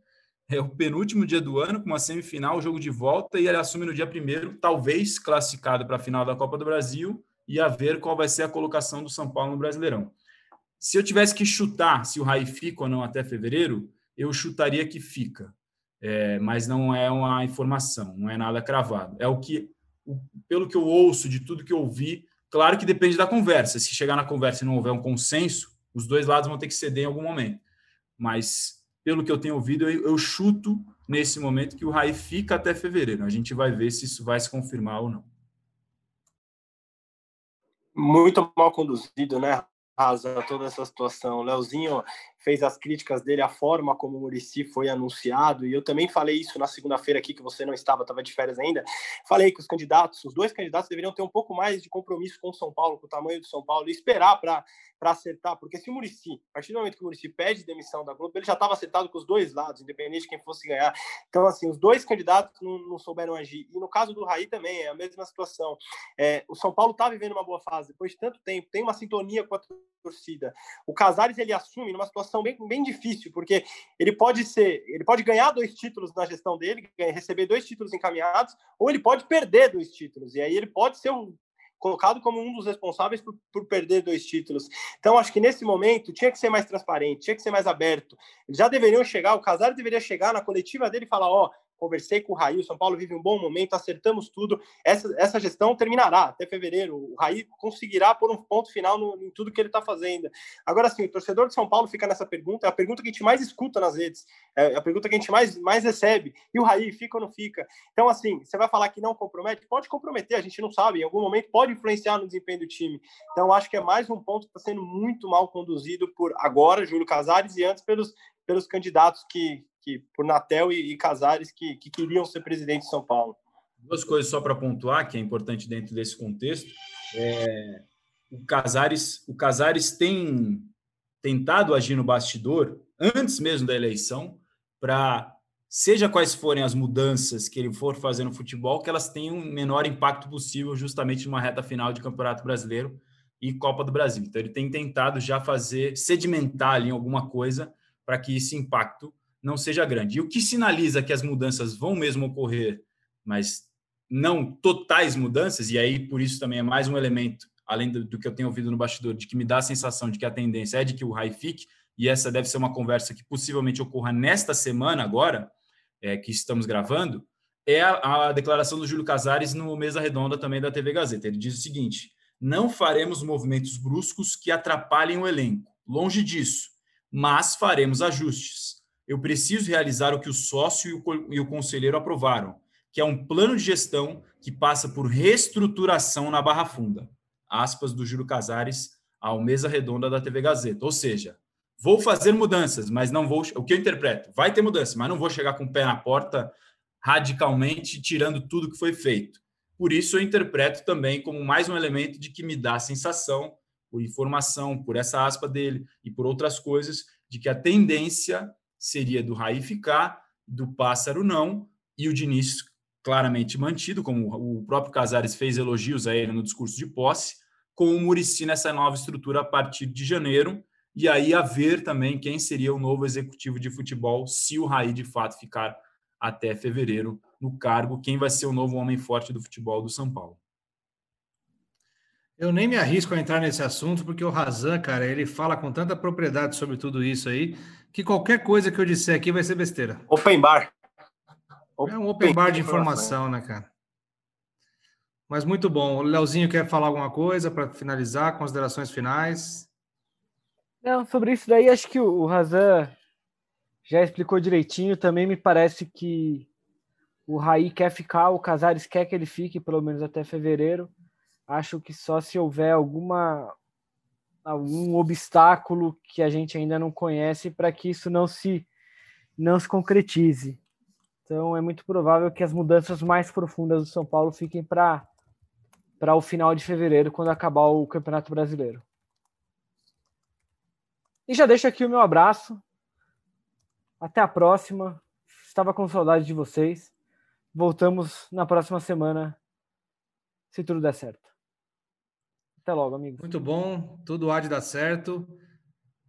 é o penúltimo dia do ano, com uma semifinal, jogo de volta, e ele assume no dia primeiro, talvez classificado para a final da Copa do Brasil, e a ver qual vai ser a colocação do São Paulo no Brasileirão. Se eu tivesse que chutar se o Rai fica ou não até fevereiro, eu chutaria que fica. É, mas não é uma informação, não é nada cravado. É o que, pelo que eu ouço de tudo que eu ouvi, claro que depende da conversa. Se chegar na conversa e não houver um consenso, os dois lados vão ter que ceder em algum momento. Mas pelo que eu tenho ouvido, eu, eu chuto nesse momento que o Rai fica até fevereiro. A gente vai ver se isso vai se confirmar ou não. Muito mal conduzido, né? rasa toda essa situação. Leozinho, fez as críticas dele à forma como o Murici foi anunciado, e eu também falei isso na segunda-feira aqui, que você não estava, estava de férias ainda. Falei que os candidatos, os dois candidatos deveriam ter um pouco mais de compromisso com o São Paulo, com o tamanho do São Paulo, e esperar para acertar, porque se o Murici, a partir do momento que o Murici pede demissão da Globo, ele já estava acertado com os dois lados, independente de quem fosse ganhar. Então, assim, os dois candidatos não, não souberam agir. E no caso do Raí também é a mesma situação. É, o São Paulo está vivendo uma boa fase, depois de tanto tempo, tem uma sintonia com a torcida. O Casares ele assume numa situação bem, bem difícil, porque ele pode ser, ele pode ganhar dois títulos na gestão dele, receber dois títulos encaminhados, ou ele pode perder dois títulos. E aí ele pode ser um colocado como um dos responsáveis por, por, perder dois títulos. Então, acho que nesse momento tinha que ser mais transparente, tinha que ser mais aberto. Eles já deveriam chegar, o Casares deveria chegar na coletiva dele e falar: ó, oh, conversei com o Raí, o São Paulo vive um bom momento, acertamos tudo. Essa, essa gestão terminará até fevereiro. O Raí conseguirá pôr um ponto final no, em tudo que ele está fazendo. Agora, sim, o torcedor de São Paulo fica nessa pergunta, é a pergunta que a gente mais escuta nas redes, é a pergunta que a gente mais, mais recebe. E o Raí fica ou não fica? Então, assim, você vai falar que não compromete? Pode comprometer, a gente não sabe. Em algum momento pode influenciar no desempenho do time. Então, acho que é mais um ponto que está sendo muito mal conduzido por agora, Júlio Casares, e antes pelos, pelos candidatos que, que por Natel e, e Casares que, que queriam ser presidente de São Paulo. Duas coisas só para pontuar, que é importante dentro desse contexto. É, o Casares, o Casares tem tentado agir no bastidor antes mesmo da eleição para seja quais forem as mudanças que ele for fazer no futebol, que elas tenham o menor impacto possível justamente numa reta final de Campeonato Brasileiro e Copa do Brasil. Então ele tem tentado já fazer sedimentar ali alguma coisa para que esse impacto não seja grande. E o que sinaliza que as mudanças vão mesmo ocorrer, mas não totais mudanças, e aí por isso também é mais um elemento, além do, do que eu tenho ouvido no bastidor, de que me dá a sensação de que a tendência é de que o RAI fique, e essa deve ser uma conversa que possivelmente ocorra nesta semana agora, é, que estamos gravando, é a, a declaração do Júlio Casares no Mesa Redonda também da TV Gazeta. Ele diz o seguinte: não faremos movimentos bruscos que atrapalhem o elenco. Longe disso, mas faremos ajustes eu preciso realizar o que o sócio e o, conselheiro aprovaram, que é um plano de gestão que passa por reestruturação na Barra Funda. Aspas do Júlio Casares ao mesa redonda da TV Gazeta. Ou seja, vou fazer mudanças, mas não vou. O que eu interpreto? Vai ter mudança, mas não vou chegar com o pé na porta radicalmente, tirando tudo que foi feito. Por isso, eu interpreto também como mais um elemento de que me dá a sensação, por informação, por essa aspa dele e por outras coisas, de que a tendência seria do Raí ficar, do Pássaro não, e o Diniz claramente mantido, como o próprio Casares fez elogios a ele no discurso de posse, com o Murici nessa nova estrutura a partir de janeiro, e aí a ver também quem seria o novo executivo de futebol, se o Raí de fato ficar até fevereiro no cargo, quem vai ser o novo homem forte do futebol do São Paulo. Eu nem me arrisco a entrar nesse assunto, porque o Razan, cara, ele fala com tanta propriedade sobre tudo isso aí, que qualquer coisa que eu disser aqui vai ser besteira. Open bar. É um open bar de informação, né, cara? Mas muito bom. O Leozinho quer falar alguma coisa para finalizar, considerações finais? Não, sobre isso daí, acho que o Razan já explicou direitinho. Também me parece que o Raí quer ficar, o Casares quer que ele fique, pelo menos até fevereiro. Acho que só se houver alguma algum obstáculo que a gente ainda não conhece para que isso não se não se concretize. Então é muito provável que as mudanças mais profundas do São Paulo fiquem para para o final de fevereiro, quando acabar o Campeonato Brasileiro. E já deixo aqui o meu abraço. Até a próxima. Estava com saudade de vocês. Voltamos na próxima semana, se tudo der certo. Até logo, amigo. Muito bom, tudo há de dar certo.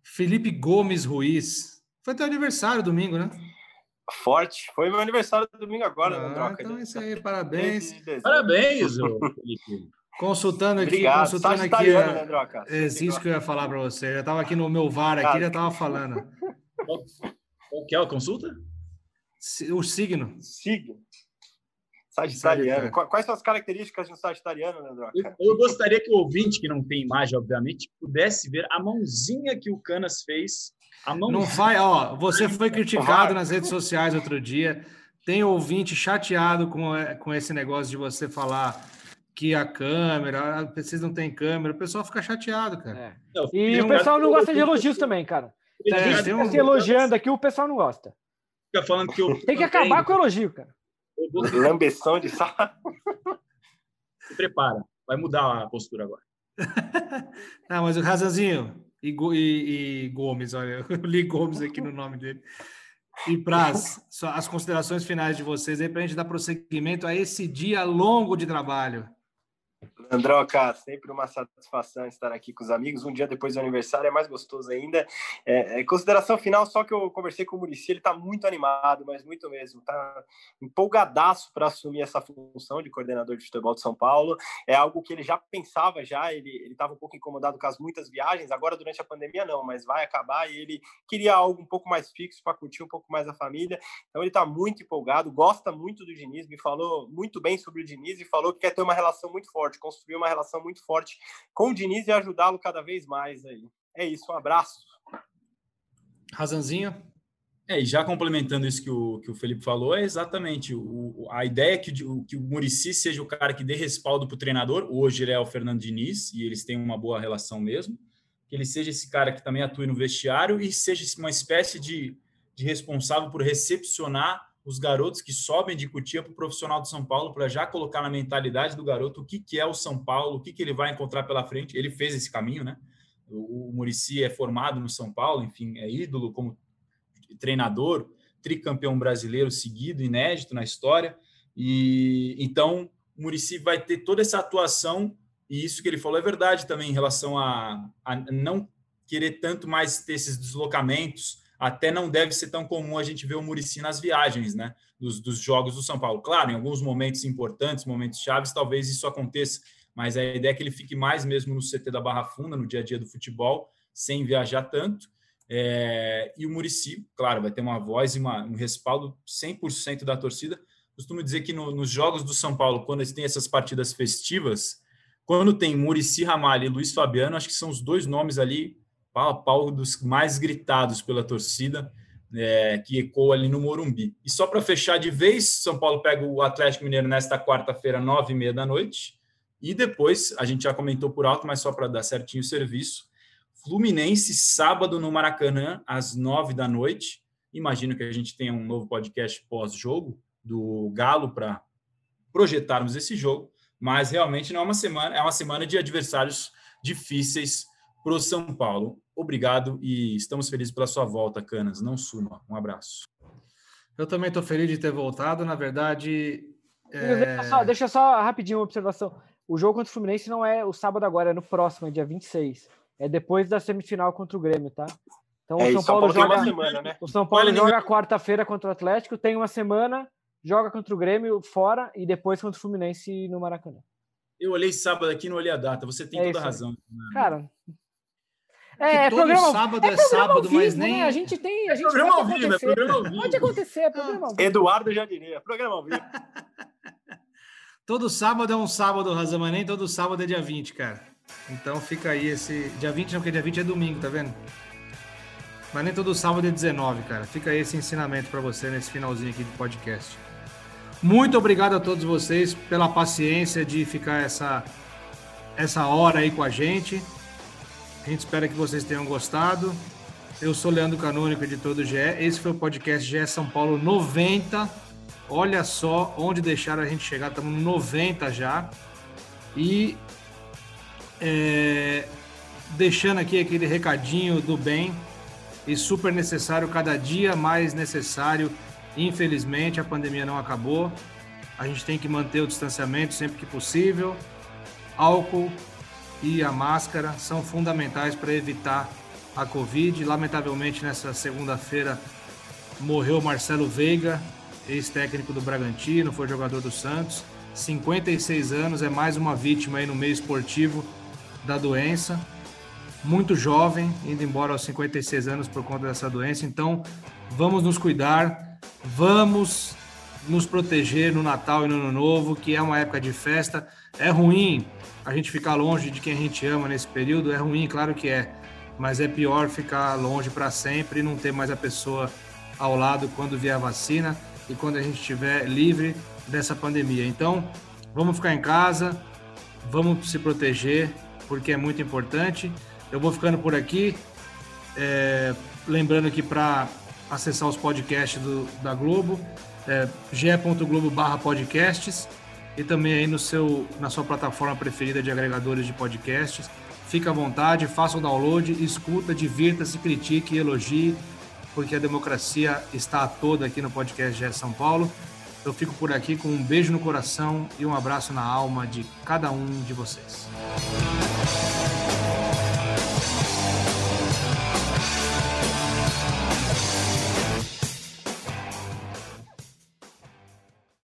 Felipe Gomes Ruiz. Foi teu aniversário domingo, né? Forte. Foi meu aniversário domingo agora, ah, Androca. Então é isso aí, parabéns. Parabéns, Felipe. Consultando aqui, Obrigado. consultando tá aqui. Né, Androca? É, isso que eu ia falar para você. Eu já estava aqui no meu VAR aqui, já estava falando. Qual que é a consulta? O signo. Signo. Sagitariano. Quais são as características de um sagitariano, Leandro? Eu, eu gostaria que o ouvinte, que não tem imagem, obviamente, pudesse ver a mãozinha que o Canas fez. A Não vai, ó. Você foi criticado nas redes sociais outro dia. Tem ouvinte chateado com, é, com esse negócio de você falar que a câmera, ah, vocês não têm câmera, o pessoal fica chateado, cara. É. E o pessoal não gosta de elogios também, cara. Gente fica se elogiando aqui, o pessoal não gosta. Fica falando que eu. Tem que acabar com o elogio, cara. Lambeção de saco. Se prepara, vai mudar a postura agora. Não, mas o Razanzinho e, e- e Gomes, olha, eu li Gomes aqui no nome dele. E Praz, só as considerações finais de vocês aí para a gente dar prosseguimento a esse dia longo de trabalho. Androca, sempre uma satisfação estar aqui com os amigos. Um dia depois do aniversário é mais gostoso ainda. É, é, consideração final, só que eu conversei com o Murici, ele está muito animado, mas muito mesmo. Está empolgadaço para assumir essa função de coordenador de futebol de São Paulo. É algo que ele já pensava já, ele estava um pouco incomodado com as muitas viagens, agora durante a pandemia não, mas vai acabar e ele queria algo um pouco mais fixo para curtir um pouco mais a família. Então ele está muito empolgado, gosta muito do Diniz, me falou muito bem sobre o Diniz e falou que quer ter uma relação muito forte, construir uma relação muito forte com o Diniz e ajudá-lo cada vez mais aí. É isso, um abraço. Razanzinho? É, e já complementando isso que o, que o Felipe falou, é exatamente o, a ideia que o, que o Murici seja o cara que dê respaldo para o treinador. Hoje ele é o Fernando Diniz e eles têm uma boa relação mesmo. Que ele seja esse cara que também atue no vestiário e seja uma espécie de, de responsável por recepcionar os garotos que sobem de Cutia para o profissional de São Paulo, para já colocar na mentalidade do garoto o que, que é o São Paulo, o que, que ele vai encontrar pela frente. Ele fez esse caminho, né? O, o Murici é formado no São Paulo, enfim, é ídolo como treinador, tricampeão brasileiro seguido, inédito na história. E então o Murici vai ter toda essa atuação, e isso que ele falou é verdade também em relação a, a não querer tanto mais ter esses deslocamentos. Até não deve ser tão comum a gente ver o Murici nas viagens, né? Dos, dos jogos do São Paulo. Claro, em alguns momentos importantes, momentos chaves, talvez isso aconteça, mas a ideia é que ele fique mais mesmo no CT da Barra Funda, no dia a dia do futebol, sem viajar tanto. É, e o Murici, claro, vai ter uma voz e uma, um respaldo 100% da torcida. Costumo dizer que no, nos jogos do São Paulo, quando eles têm essas partidas festivas, quando tem Murici Ramalho e Luiz Fabiano, acho que são os dois nomes ali, pau a pau, dos mais gritados pela torcida, é, que ecoa ali no Morumbi. E só para fechar de vez, São Paulo pega o Atlético Mineiro nesta quarta-feira, nove e meia da noite. E depois, a gente já comentou por alto, mas só para dar certinho o serviço, Fluminense, sábado no Maracanã, às nove da noite. Imagino que a gente tenha um novo podcast pós-jogo do Galo para projetarmos esse jogo, mas realmente não é uma semana, é uma semana de adversários difíceis para o São Paulo. Obrigado e estamos felizes pela sua volta, Canas. Não suma. Um abraço. Eu também estou feliz de ter voltado. Na verdade, Deixa, só, deixa só rapidinho uma observação. O jogo contra o Fluminense não é o sábado agora, é no próximo, é dia 26. É depois da semifinal contra o Grêmio, tá? Então É, o São Paulo Paulo tem uma joga. semana, né? O São Paulo Vale joga quarta-feira contra o Atlético, tem uma semana, joga contra o Grêmio fora e depois contra o Fluminense no Maracanã. Eu olhei sábado aqui e não olhei a data. Você tem É toda a razão. Cara. Que É, é todo programa, sábado é, programa sábado, ao vivo, mas né? nem. A gente tem. A gente programa pode ao vivo, é acontecer. programa ao vivo. Pode acontecer, é programa ao vivo. Eduardo já diria, programa ao vivo. Todo sábado é um sábado, Razão, mas nem todo sábado é dia 20, cara. Então fica aí esse. Dia 20 não, porque dia 20 é domingo, tá vendo? Mas nem todo sábado é 19, cara. Fica aí esse ensinamento para você nesse finalzinho aqui de podcast. Muito obrigado a todos vocês pela paciência de ficar essa, essa hora aí com a gente. A gente espera que vocês tenham gostado. Eu sou Leandro Canônico, editor do GE. Esse foi o podcast GE São Paulo 90. Olha só onde deixaram a gente chegar. Estamos no 90 já. E é, deixando aqui aquele recadinho do bem e super necessário, cada dia mais necessário. Infelizmente, a pandemia não acabou. A gente tem que manter o distanciamento sempre que possível. Álcool e a máscara são fundamentais para evitar a Covid. Lamentavelmente, nessa segunda-feira morreu Marcelo Veiga, ex-técnico do Bragantino, foi jogador do Santos. 56 anos, é mais uma vítima aí no meio esportivo da doença. Muito jovem, indo embora aos 56 anos por conta dessa doença. Então, vamos nos cuidar, vamos nos proteger no Natal e no Ano Novo, que é uma época de festa. É ruim a gente ficar longe de quem a gente ama nesse período, é ruim, claro que é, mas é pior ficar longe para sempre e não ter mais a pessoa ao lado quando vier a vacina e quando a gente estiver livre dessa pandemia. Então, vamos ficar em casa, vamos se proteger, porque é muito importante. Eu vou ficando por aqui. É, lembrando que para acessar os podcasts do, da Globo, é ge.globo barra podcasts e também aí no seu, na sua plataforma preferida de agregadores de podcasts. Fica à vontade, faça o download, escuta, divirta-se, critique, elogie, porque a democracia está toda aqui no podcast GE São Paulo. Eu fico por aqui com um beijo no coração e um abraço na alma de cada um de vocês.